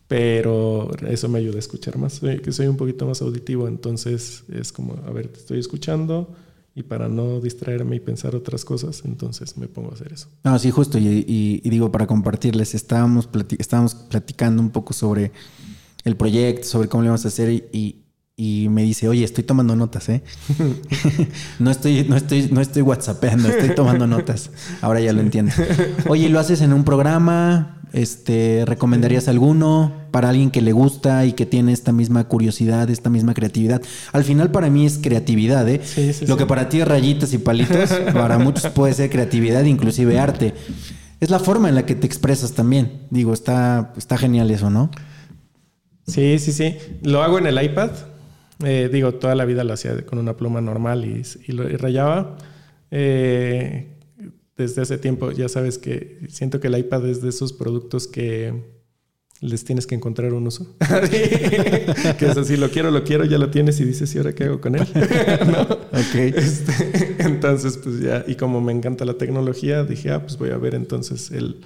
pero eso me ayuda a escuchar más, que soy un poquito más auditivo, entonces es como, a ver, te estoy escuchando y para no distraerme y pensar otras cosas, entonces me pongo a hacer eso. No, sí, justo. Y, digo, para compartirles, estábamos, estábamos platicando un poco sobre el proyecto, sobre cómo le vamos a hacer y, y me dice, oye, estoy tomando notas, ¿eh? no estoy, no estoy, no estoy whatsappeando, estoy tomando notas. Ahora ya lo entiendo. Oye, ¿lo haces en un programa? Este, ¿recomendarías alguno para alguien que le gusta y que tiene esta misma curiosidad, esta misma creatividad? Al final para mí es creatividad, ¿eh? lo que para ti es rayitas y palitos, para muchos puede ser creatividad, inclusive arte. Es la forma en la que te expresas también. Digo, está, está genial eso, ¿no? Sí, sí, sí. Lo hago en el iPad. Eh, digo, toda la vida lo hacía con una pluma normal y, lo rayaba. Eh, desde hace tiempo ya sabes que siento que el iPad es de esos productos que les tienes que encontrar un uso. que es así, lo quiero, lo quiero, ya lo tienes y dices, ¿y ahora qué hago con él? Este, entonces, pues ya, y como me encanta la tecnología, dije, ah, pues voy a ver entonces el,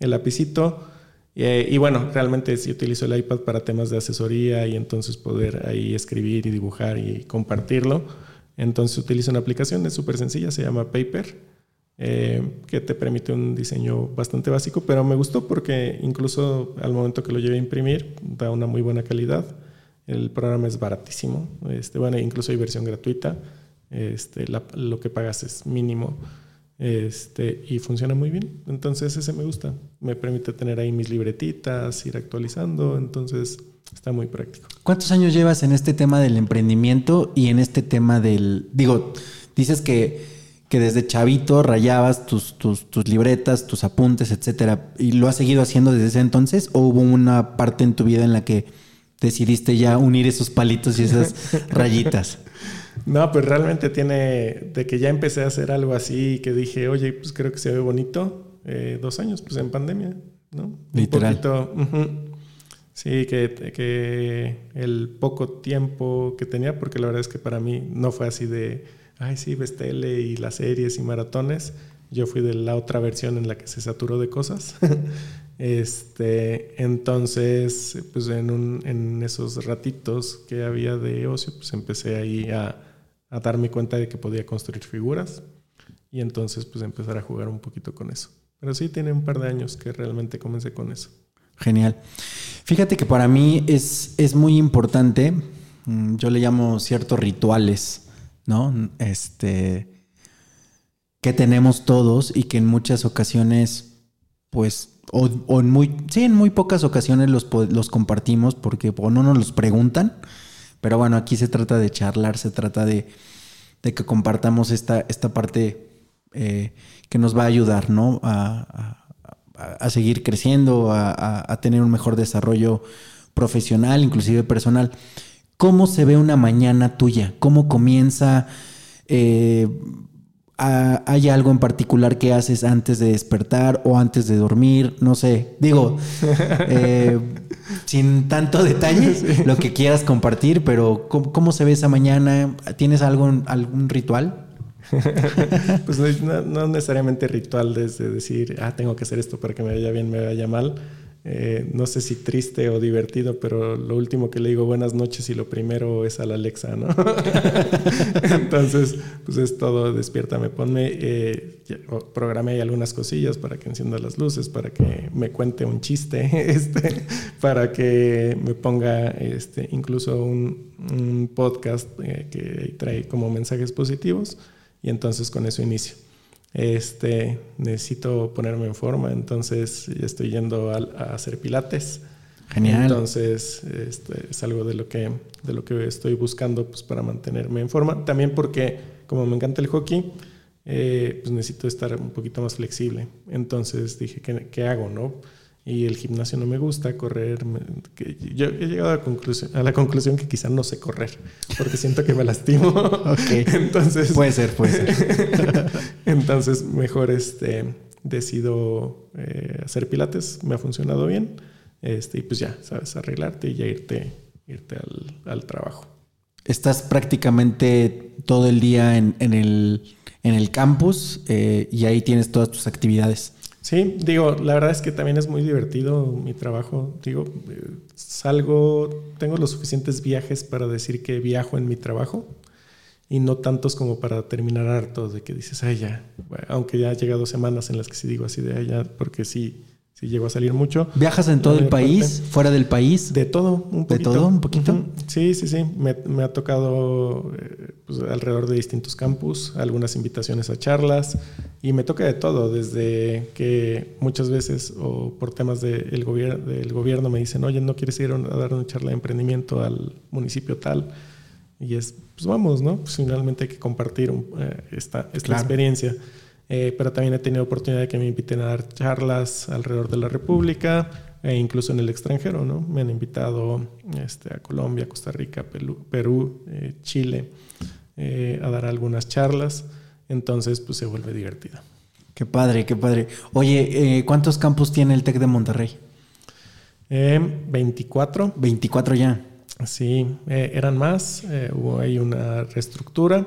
el lapicito. Eh, y bueno, realmente sí utilizo el iPad para temas de asesoría y entonces poder ahí escribir y dibujar y compartirlo. Entonces utilizo una aplicación, es súper sencilla, se llama Paper, eh, que te permite un diseño bastante básico, pero me gustó porque incluso al momento que lo llevé a imprimir da una muy buena calidad. El programa es baratísimo, este, bueno, incluso hay versión gratuita, este, lo que pagas es mínimo. Este, y funciona muy bien. Entonces ese me gusta. Me permite tener ahí mis libretitas, ir actualizando. Entonces está muy práctico. ¿Cuántos años llevas en este tema del emprendimiento y en este tema del... Digo, dices que, que desde chavito rayabas tus, tus, tus libretas, tus apuntes, etcétera. ¿Y lo has seguido haciendo desde ese entonces? ¿O hubo una parte en tu vida en la que decidiste ya unir esos palitos y esas rayitas? No, pues realmente tiene, de que ya empecé a hacer algo así, que dije, oye, pues creo que se ve bonito, eh, dos años, pues en pandemia, ¿no? Literal. Un poquito, sí, que, que el poco tiempo que tenía, porque la verdad es que para mí no fue así de, ay, sí, ves tele y las series y maratones. Yo fui de la otra versión en la que se saturó de cosas. este, entonces, pues en, un, en esos ratitos que había de ocio, pues empecé ahí a a darme cuenta de que podía construir figuras y entonces pues empezar a jugar un poquito con eso. Pero sí tiene un par de años que realmente comencé con eso. Genial. Fíjate que para mí es, es muy importante, mm, yo le llamo ciertos rituales, ¿no? Este, que tenemos todos y que en muchas ocasiones, pues, o, en muy, sí, en muy pocas ocasiones los, los compartimos porque o no nos los preguntan pero bueno, aquí se trata de charlar, se trata de, que compartamos esta, esta parte eh, que nos va a ayudar, ¿no? A, seguir creciendo, a, tener un mejor desarrollo profesional, inclusive personal. ¿Cómo se ve una mañana tuya? ¿Cómo comienza? Eh, ¿Hay algo en particular que haces antes de despertar o antes de dormir? No sé. Digo, eh, sin tanto detalle, lo que quieras compartir, pero ¿cómo, se ve esa mañana? ¿Tienes algo, algún ritual? pues no, no, necesariamente ritual desde decir, ah, tengo que hacer esto para que me vaya bien, me vaya mal. Eh, no sé si triste o divertido, pero lo último que le digo buenas noches y lo primero es a la Alexa, ¿no? Entonces, pues es todo, despiértame, ponme, eh, programé algunas cosillas para que encienda las luces, para que me cuente un chiste, este, para que me ponga este, incluso un, podcast eh, que trae como mensajes positivos y entonces con eso inicio este, necesito ponerme en forma, entonces ya estoy yendo a, hacer pilates. Genial. Entonces, este, es algo de lo que, de lo que estoy buscando pues, para mantenerme en forma. También porque, como me encanta el hockey, eh, pues necesito estar un poquito más flexible. Entonces dije, ¿qué, qué hago? no? Y el gimnasio no me gusta, correr. que yo he llegado a, conclusión, a, la conclusión que quizá no sé correr, porque siento que me lastimo. ok. Entonces. Puede ser, puede ser. entonces, mejor este, decido eh, hacer pilates, me ha funcionado bien. Este, y pues ya, sabes, arreglarte y ya irte, irte al, al trabajo. Estás prácticamente todo el día en, en, el, en el campus eh, y ahí tienes todas tus actividades. Sí, digo, la verdad es que también es muy divertido mi trabajo. Digo, salgo, tengo los suficientes viajes para decir que viajo en mi trabajo. y no tantos como para terminar hartos de que dices, ay, ya, aunque ya ha llegado semanas en las que sí digo así de, ay, ya, porque sí, sí llego a salir mucho. ¿Viajas en todo el país? ¿Fuera del país? De todo, un poquito. ¿De todo, un poquito? Sí, sí, sí. Me, me ha tocado eh, pues, alrededor de distintos campus, algunas invitaciones a charlas, y me toca de todo, desde que muchas veces, o por temas del, gobierno del gobierno, me dicen, oye, ¿no quieres ir a dar una charla de emprendimiento al municipio tal? Y es, pues vamos, ¿no? Pues finalmente hay que compartir eh, esta, esta experiencia. Eh, pero también he tenido oportunidad de que me inviten a dar charlas alrededor de la República e incluso en el extranjero, ¿no? Me han invitado este, a Colombia, Costa Rica, Perú, eh, Chile a dar algunas charlas. Entonces, pues se vuelve divertido. Qué padre, qué padre. Oye, ¿cuántos campus tiene el TEC de Monterrey? 24. 24 ya. Sí, eh, eran más, eh, hubo ahí una reestructura,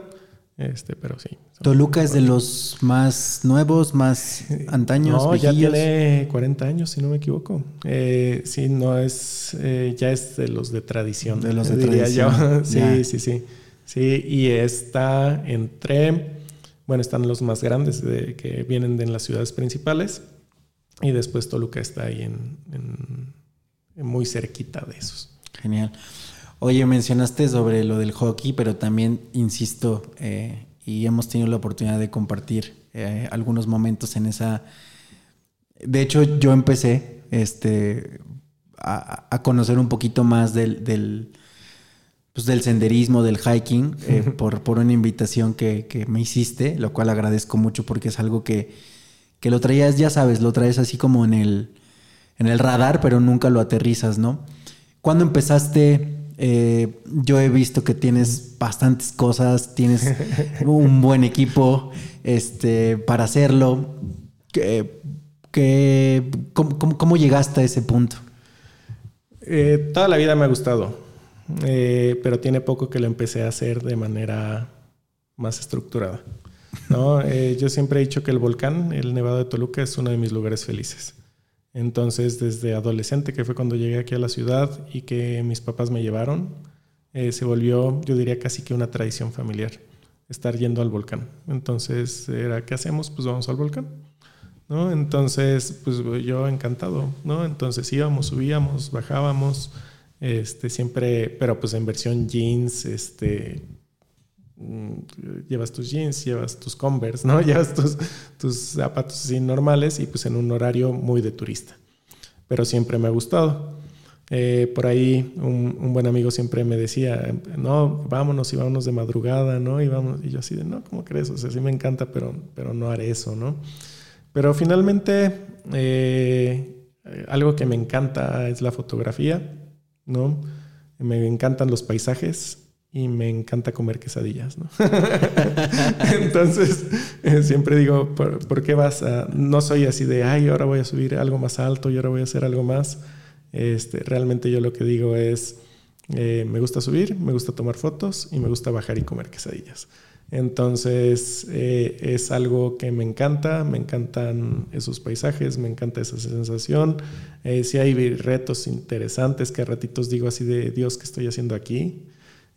este, pero sí. Toluca es de los más nuevos, más antaños. No, ya tiene 40 años, si no me equivoco. Eh, sí, no es, eh, ya es de los de tradición. De los de tradición. sí, sí, sí. Sí, y está entre, bueno, están los más grandes de, que vienen de las ciudades principales y después Toluca está ahí en muy cerquita de esos. Genial. Oye, mencionaste sobre lo del hockey, pero también insisto, eh, y hemos tenido la oportunidad de compartir eh, algunos momentos en esa. De hecho, yo empecé este, a, conocer un poquito más del, del, pues del senderismo, del hiking, eh, por, por, una invitación que, que, me hiciste, lo cual agradezco mucho porque es algo que, que lo traías, ya sabes, lo traes así como en el, en el radar, pero nunca lo aterrizas, ¿no? ¿Cuándo empezaste? Eh, yo he visto que tienes bastantes cosas, tienes un buen equipo este, para hacerlo. cómo, llegaste a ese punto? Eh, toda la vida me ha gustado, eh, pero tiene poco que lo empecé a hacer de manera más estructurada. yo siempre he dicho que el volcán, el Nevado de Toluca, es uno de mis lugares felices. Entonces, desde adolescente, que fue cuando llegué aquí a la ciudad y que mis papás me llevaron, eh, se volvió, yo diría, casi que una tradición familiar, estar yendo al volcán. Entonces, era, ¿qué hacemos? Pues vamos al volcán. ¿No? Entonces, pues yo encantado, ¿no? Entonces íbamos, subíamos, bajábamos, este, siempre, pero pues en versión jeans, este, llevas tus jeans, llevas tus Converse, ¿no? Llevas tus, tus zapatos así normales y pues en un horario muy de turista. Pero siempre me ha gustado. Eh, por ahí un, buen amigo siempre me decía, no, vámonos y vámonos de madrugada, ¿no? Y, vamos, y yo así de, no, ¿cómo crees? O sea, sí me encanta, pero, pero no haré eso, ¿no? Pero finalmente, eh, algo que me encanta es la fotografía, ¿no? Me encantan los paisajes y me encanta comer quesadillas, ¿no? Entonces, eh, siempre digo, ¿por, qué vas a...? No soy así de, ay, ahora voy a subir algo más alto y ahora voy a hacer algo más. Este, realmente yo lo que digo es, eh, me gusta subir, me gusta tomar fotos y me gusta bajar y comer quesadillas. Entonces, eh, es algo que me encanta, me encantan esos paisajes, me encanta esa sensación. si hay retos interesantes que a ratitos digo así de, Dios, ¿qué estoy haciendo aquí?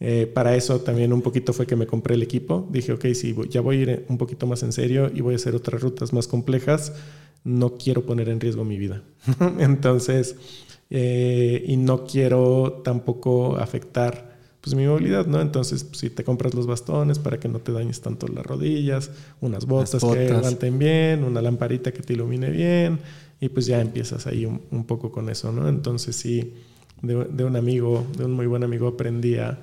Eh, para eso también un poquito fue que me compré el equipo. Dije, ok, si ya voy a ir un poquito más en serio y voy a hacer otras rutas más complejas, no quiero poner en riesgo mi vida. Entonces, eh, y no quiero tampoco afectar pues mi movilidad, ¿no? Entonces, pues, si te compras los bastones para que no te dañes tanto las rodillas, unas botas, que levanten bien, una lamparita que te ilumine bien, y pues ya empiezas ahí un, poco con eso, ¿no? Entonces, sí, de, de, un amigo, de un muy buen amigo, aprendí a,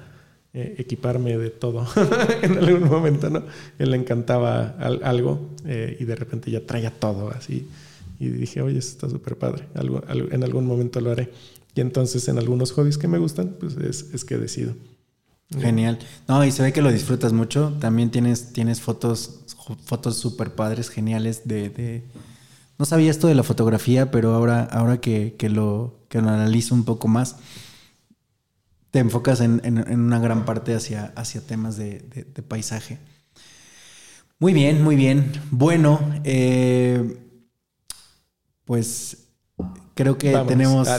eh, equiparme de todo en algún momento, ¿no? Él le encantaba algo eh, y de repente ya traía todo así. Y dije, oye, eso está súper padre, algo, en algún momento lo haré. Y entonces en algunos hobbies que me gustan, pues es, es que decido. Genial. No, y se ve que lo disfrutas mucho. También tienes, tienes fotos fotos súper padres, geniales de, de, No sabía esto de la fotografía, pero ahora, ahora que, que, lo, que lo analizo un poco más, te enfocas en, una gran parte hacia, hacia temas de, paisaje. Muy bien, muy bien. Bueno, eh, pues creo que tenemos.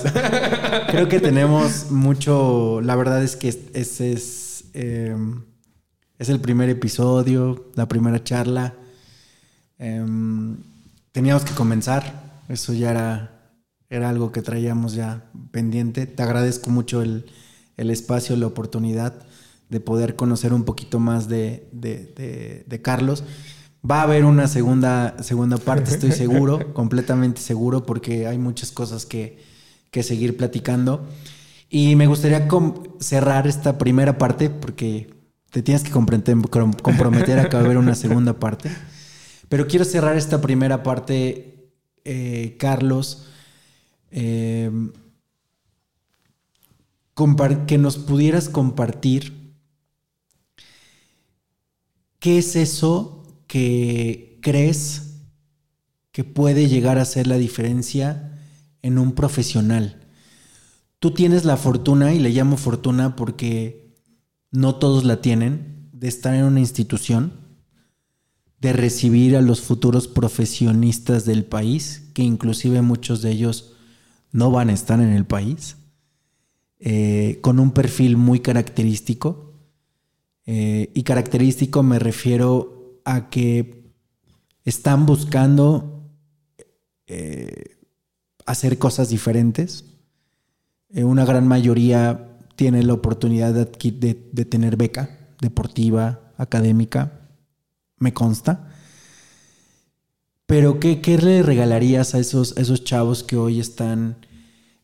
creo que tenemos mucho. La verdad es que ese es. Em, es el primer episodio, la primera charla. Em, teníamos que comenzar. Eso ya era, era algo que traíamos ya pendiente. Te agradezco mucho el, espacio, la oportunidad de poder conocer un poquito más de, de, Carlos. Va a haber una segunda, segunda parte, estoy seguro, completamente seguro, porque hay muchas cosas que, que seguir platicando. Y me gustaría cerrar esta primera parte, porque te tienes que comprometer a que va a haber una segunda parte. Pero quiero cerrar esta primera parte, eh, Carlos, eh, que nos pudieras compartir qué es eso que crees que puede llegar a ser la diferencia en un profesional. Tú tienes la fortuna, y le llamo fortuna porque no todos la tienen, de estar en una institución, de recibir a los futuros profesionistas del país, que inclusive muchos de ellos no van a estar en el país, eh, con un perfil muy característico. Eh, y característico me refiero a que están buscando eh, hacer cosas diferentes. una gran mayoría tiene la oportunidad de, tener beca deportiva, académica, me consta. Pero ¿qué, qué le regalarías a esos, esos chavos que hoy están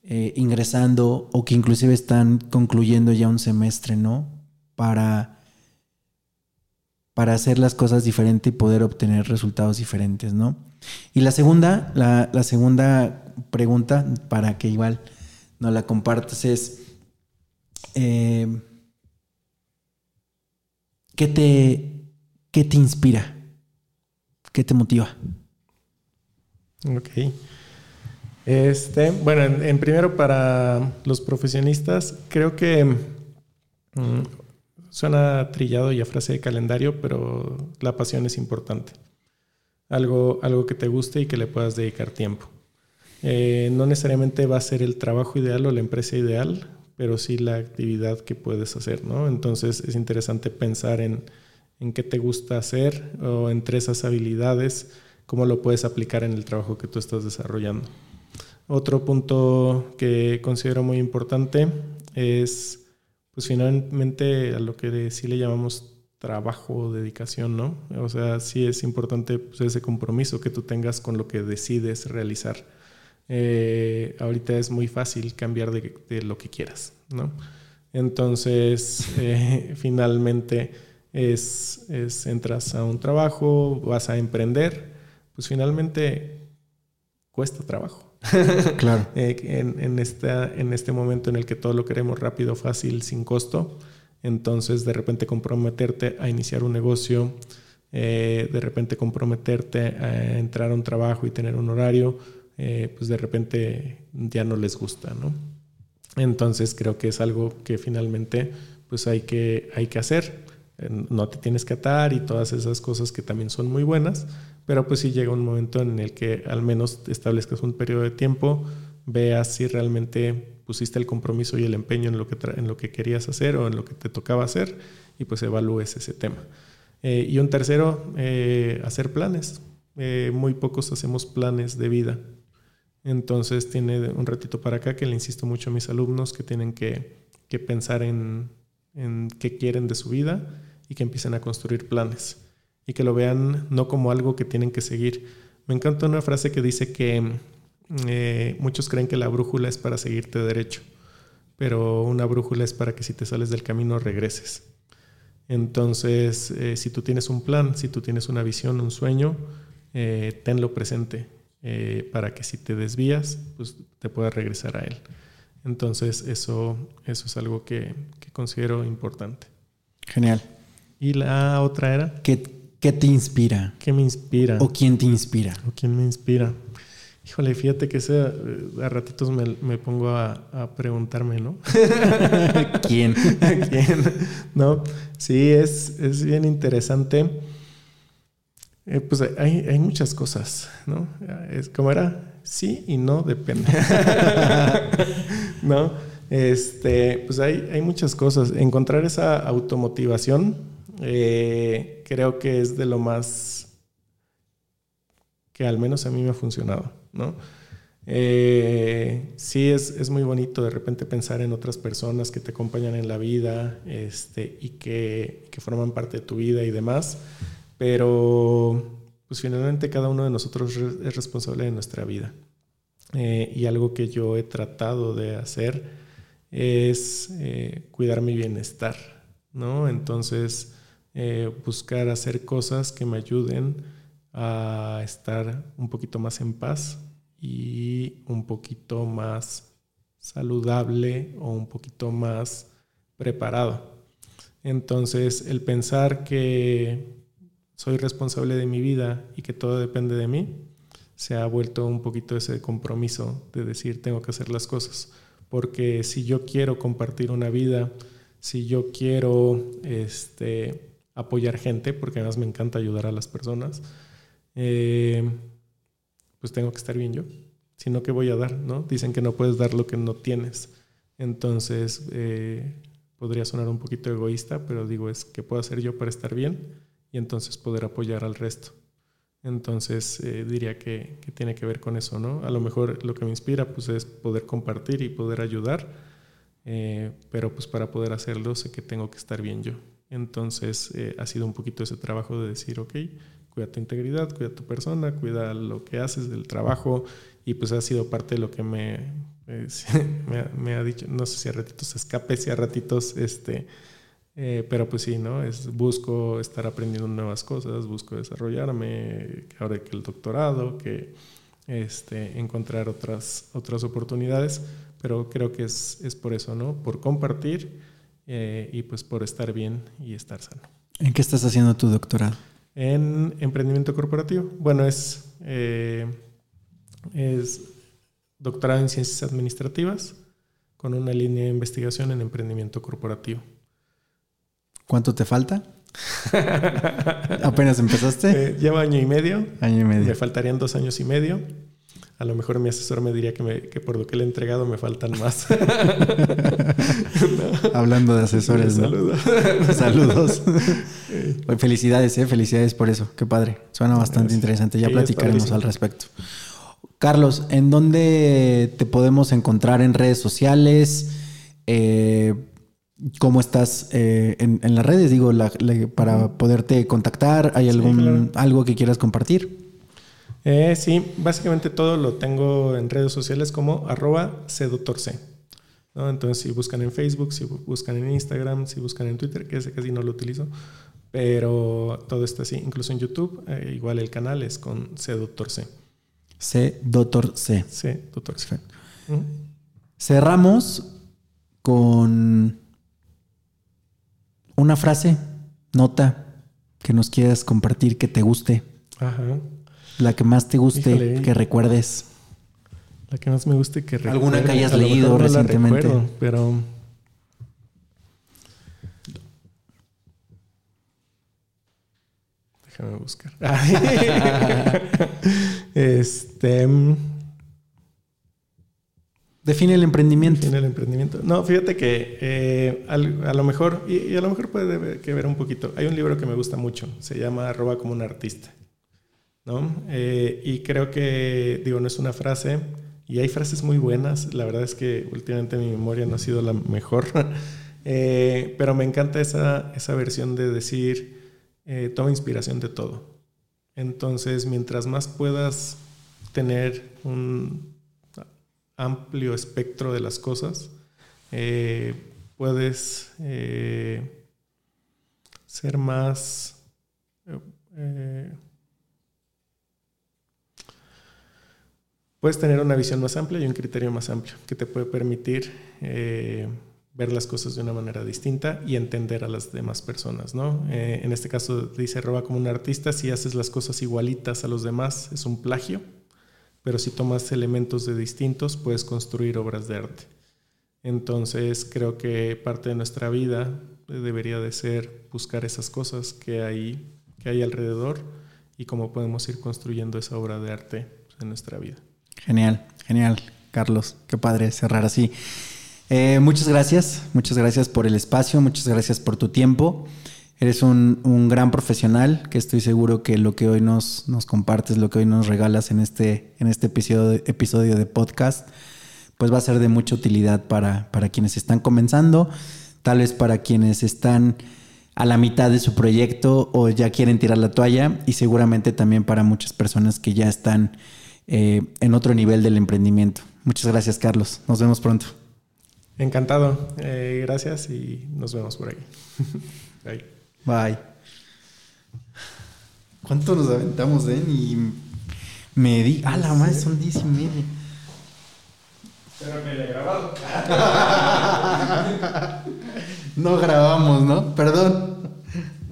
eh, ingresando o que inclusive están concluyendo ya un semestre, ¿no? Para, para hacer las cosas diferentes y poder obtener resultados diferentes, ¿no? Y la segunda, la, la segunda pregunta, para que igual no la compartas, es eh, ¿qué, te, ¿qué te inspira? ¿Qué te motiva? Ok. Este, bueno, en, primero para los profesionistas, creo que mm, suena trillado y a frase de calendario, pero la pasión es importante. Algo, algo que te guste y que le puedas dedicar tiempo. Eh, no necesariamente va a ser el trabajo ideal o la empresa ideal, pero sí la actividad que puedes hacer, ¿no? Entonces es interesante pensar en, en qué te gusta hacer o entre esas habilidades, cómo lo puedes aplicar en el trabajo que tú estás desarrollando. Otro punto que considero muy importante es, pues finalmente a lo que sí le llamamos trabajo o dedicación, ¿no? O sea, sí es importante pues, ese compromiso que tú tengas con lo que decides realizar. Eh, ahorita es muy fácil cambiar de, lo que quieras, ¿no? Entonces, eh, finalmente es, entras a un trabajo, vas a emprender, pues finalmente cuesta trabajo. claro. Eh, en, en, en este momento en el que todo lo queremos rápido, fácil, sin costo, entonces de repente comprometerte a iniciar un negocio, de repente comprometerte a entrar a un trabajo y tener un horario, eh, pues de repente ya no les gusta, ¿no? Entonces creo que es algo que finalmente pues hay que, hay que hacer. No te tienes que atar y todas esas cosas que también son muy buenas, pero pues sí llega un momento en el que al menos establezcas un periodo de tiempo, veas si realmente pusiste el compromiso y el empeño en lo que, en lo que querías hacer o en lo que te tocaba hacer y pues evalúes ese tema. Eh, y un tercero, eh, hacer planes. muy pocos hacemos planes de vida. Entonces tiene un ratito para acá que le insisto mucho a mis alumnos que tienen que, pensar en, qué quieren de su vida y que empiecen a construir planes y que lo vean no como algo que tienen que seguir. Me encanta una frase que dice que eh, muchos creen que la brújula es para seguirte derecho, pero una brújula es para que si te sales del camino regreses. Entonces, eh, si tú tienes un plan, si tú tienes una visión, un sueño, eh, tenlo presente para que si te desvías, pues te puedas regresar a él. Entonces eso, eso es algo que, considero importante. Genial. Y la otra era... ¿Qué, ¿Qué, te inspira? ¿Qué me inspira? ¿O quién te inspira? ¿O quién me inspira? Híjole, fíjate que ese, eh, a ratitos me, pongo a, preguntarme, ¿no? ¿Quién? ¿Quién? No, sí, es, es bien interesante eh, pues hay, hay, muchas cosas, ¿no? Es como era, sí y no, depende. ¿No? Este, pues hay, hay muchas cosas. Encontrar esa automotivación eh, creo que es de lo más que al menos a mí me ha funcionado, ¿no? Eh, sí, es, es, muy bonito de repente pensar en otras personas que te acompañan en la vida este, y que, que, forman parte de tu vida y demás, pero pues finalmente cada uno de nosotros es responsable de nuestra vida. Eh, y algo que yo he tratado de hacer es eh, cuidar mi bienestar, ¿no? Entonces, buscar hacer cosas que me ayuden a estar un poquito más en paz y un poquito más saludable o un poquito más preparado. Entonces, el pensar que soy responsable de mi vida y que todo depende de mí, se ha vuelto un poquito ese compromiso de decir tengo que hacer las cosas. Porque si yo quiero compartir una vida, si yo quiero este, apoyar gente, porque además me encanta ayudar a las personas, eh, pues tengo que estar bien yo. Si no, ¿qué voy a dar? ¿no? Dicen que no puedes dar lo que no tienes. Entonces, eh, podría sonar un poquito egoísta, pero digo, es que puedo hacer yo para estar bien y entonces poder apoyar al resto. Entonces, eh, diría que, tiene que ver con eso, ¿no? A lo mejor lo que me inspira, pues, es poder compartir y poder ayudar, pero pues para poder hacerlo sé que tengo que estar bien yo. Entonces, ha sido un poquito ese trabajo de decir, ok, cuida tu integridad, cuida tu persona, cuida lo que haces del trabajo y pues ha sido parte de lo que me, me, ha dicho, no sé si a ratitos escape, si a ratitos, este, eh, pero pues sí, ¿no? Es, busco estar aprendiendo nuevas cosas, busco desarrollarme, ahora que el doctorado, que este, encontrar otras, otras oportunidades, pero creo que es, es por eso, ¿no? Por compartir eh, y pues por estar bien y estar sano. ¿En qué estás haciendo tu doctorado? en emprendimiento corporativo. Bueno, es, eh, es doctorado en ciencias administrativas con una línea de investigación en emprendimiento corporativo. ¿Cuánto te falta? ¿Apenas empezaste? Eh, llevo año y medio. Año y medio. Me faltarían dos años y medio. A lo mejor mi asesor me diría que, que por lo que le he entregado me faltan más. Hablando de asesores, ¿no? Saludos. Saludos. Felicidades, ¿eh? Felicidades por eso. Qué padre. Suena bastante interesante. Ya platicaremos al respecto. Carlos, ¿en dónde te podemos encontrar en redes sociales? Eh, ¿Cómo estás eh, en, las redes? Digo, para poderte contactar, ¿hay algún algo que quieras compartir? Eh, sí, básicamente todo lo tengo en redes sociales como arroba seductorc. ¿no? Entonces, si buscan en Facebook, si buscan en Instagram, si buscan en Twitter, que ese casi no lo utilizo, pero todo está así. Incluso en YouTube, eh, igual el canal es con Seductor C. Doctor C. C, Doctor C. Cerramos con una frase, nota que nos quieras compartir que te guste. Ajá. La que más te guste, que recuerdes. La que más me guste, que recuerdes. Alguna que hayas leído recientemente. pero. Déjame buscar. este. Mm, Define el emprendimiento. Define el emprendimiento. No, fíjate que eh, a, lo mejor, y, a lo mejor puede que ver un poquito. Hay un libro que me gusta mucho, se llama Arroba como un artista. ¿No? Eh, y creo que, digo, no es una frase, y hay frases muy buenas, la verdad es que últimamente mi memoria no ha sido la mejor, eh, pero me encanta esa, esa versión de decir, eh, toma inspiración de todo. Entonces, mientras más puedas tener un amplio espectro de las cosas, puedes ser más puedes tener una visión más amplia y un criterio más amplio que te puede permitir eh, ver las cosas de una manera distinta y entender a las demás personas, ¿no? Eh, en este caso dice roba como un artista, si haces las cosas igualitas a los demás es un plagio, pero si tomas elementos de distintos puedes construir obras de arte. Entonces creo que parte de nuestra vida debería de ser buscar esas cosas que hay, que hay alrededor y cómo podemos ir construyendo esa obra de arte en nuestra vida. Genial, genial, Carlos. Qué padre cerrar así. Eh, muchas gracias, muchas gracias por el espacio, muchas gracias por tu tiempo. Eres un, un, gran profesional que estoy seguro que lo que hoy nos, nos compartes, lo que hoy nos regalas en este, en este episodio, episodio de podcast, pues va a ser de mucha utilidad para, para quienes están comenzando, tal vez para quienes están a la mitad de su proyecto o ya quieren tirar la toalla y seguramente también para muchas personas que ya están eh, en otro nivel del emprendimiento. Muchas gracias Carlos, nos vemos pronto. Encantado, eh, gracias y nos vemos por ahí. Bye. Bye. ¿Cuánto nos aventamos, eh? Y me di... Ah, la más son diez y media. Pero me he grabado. no grabamos, ¿no? Perdón.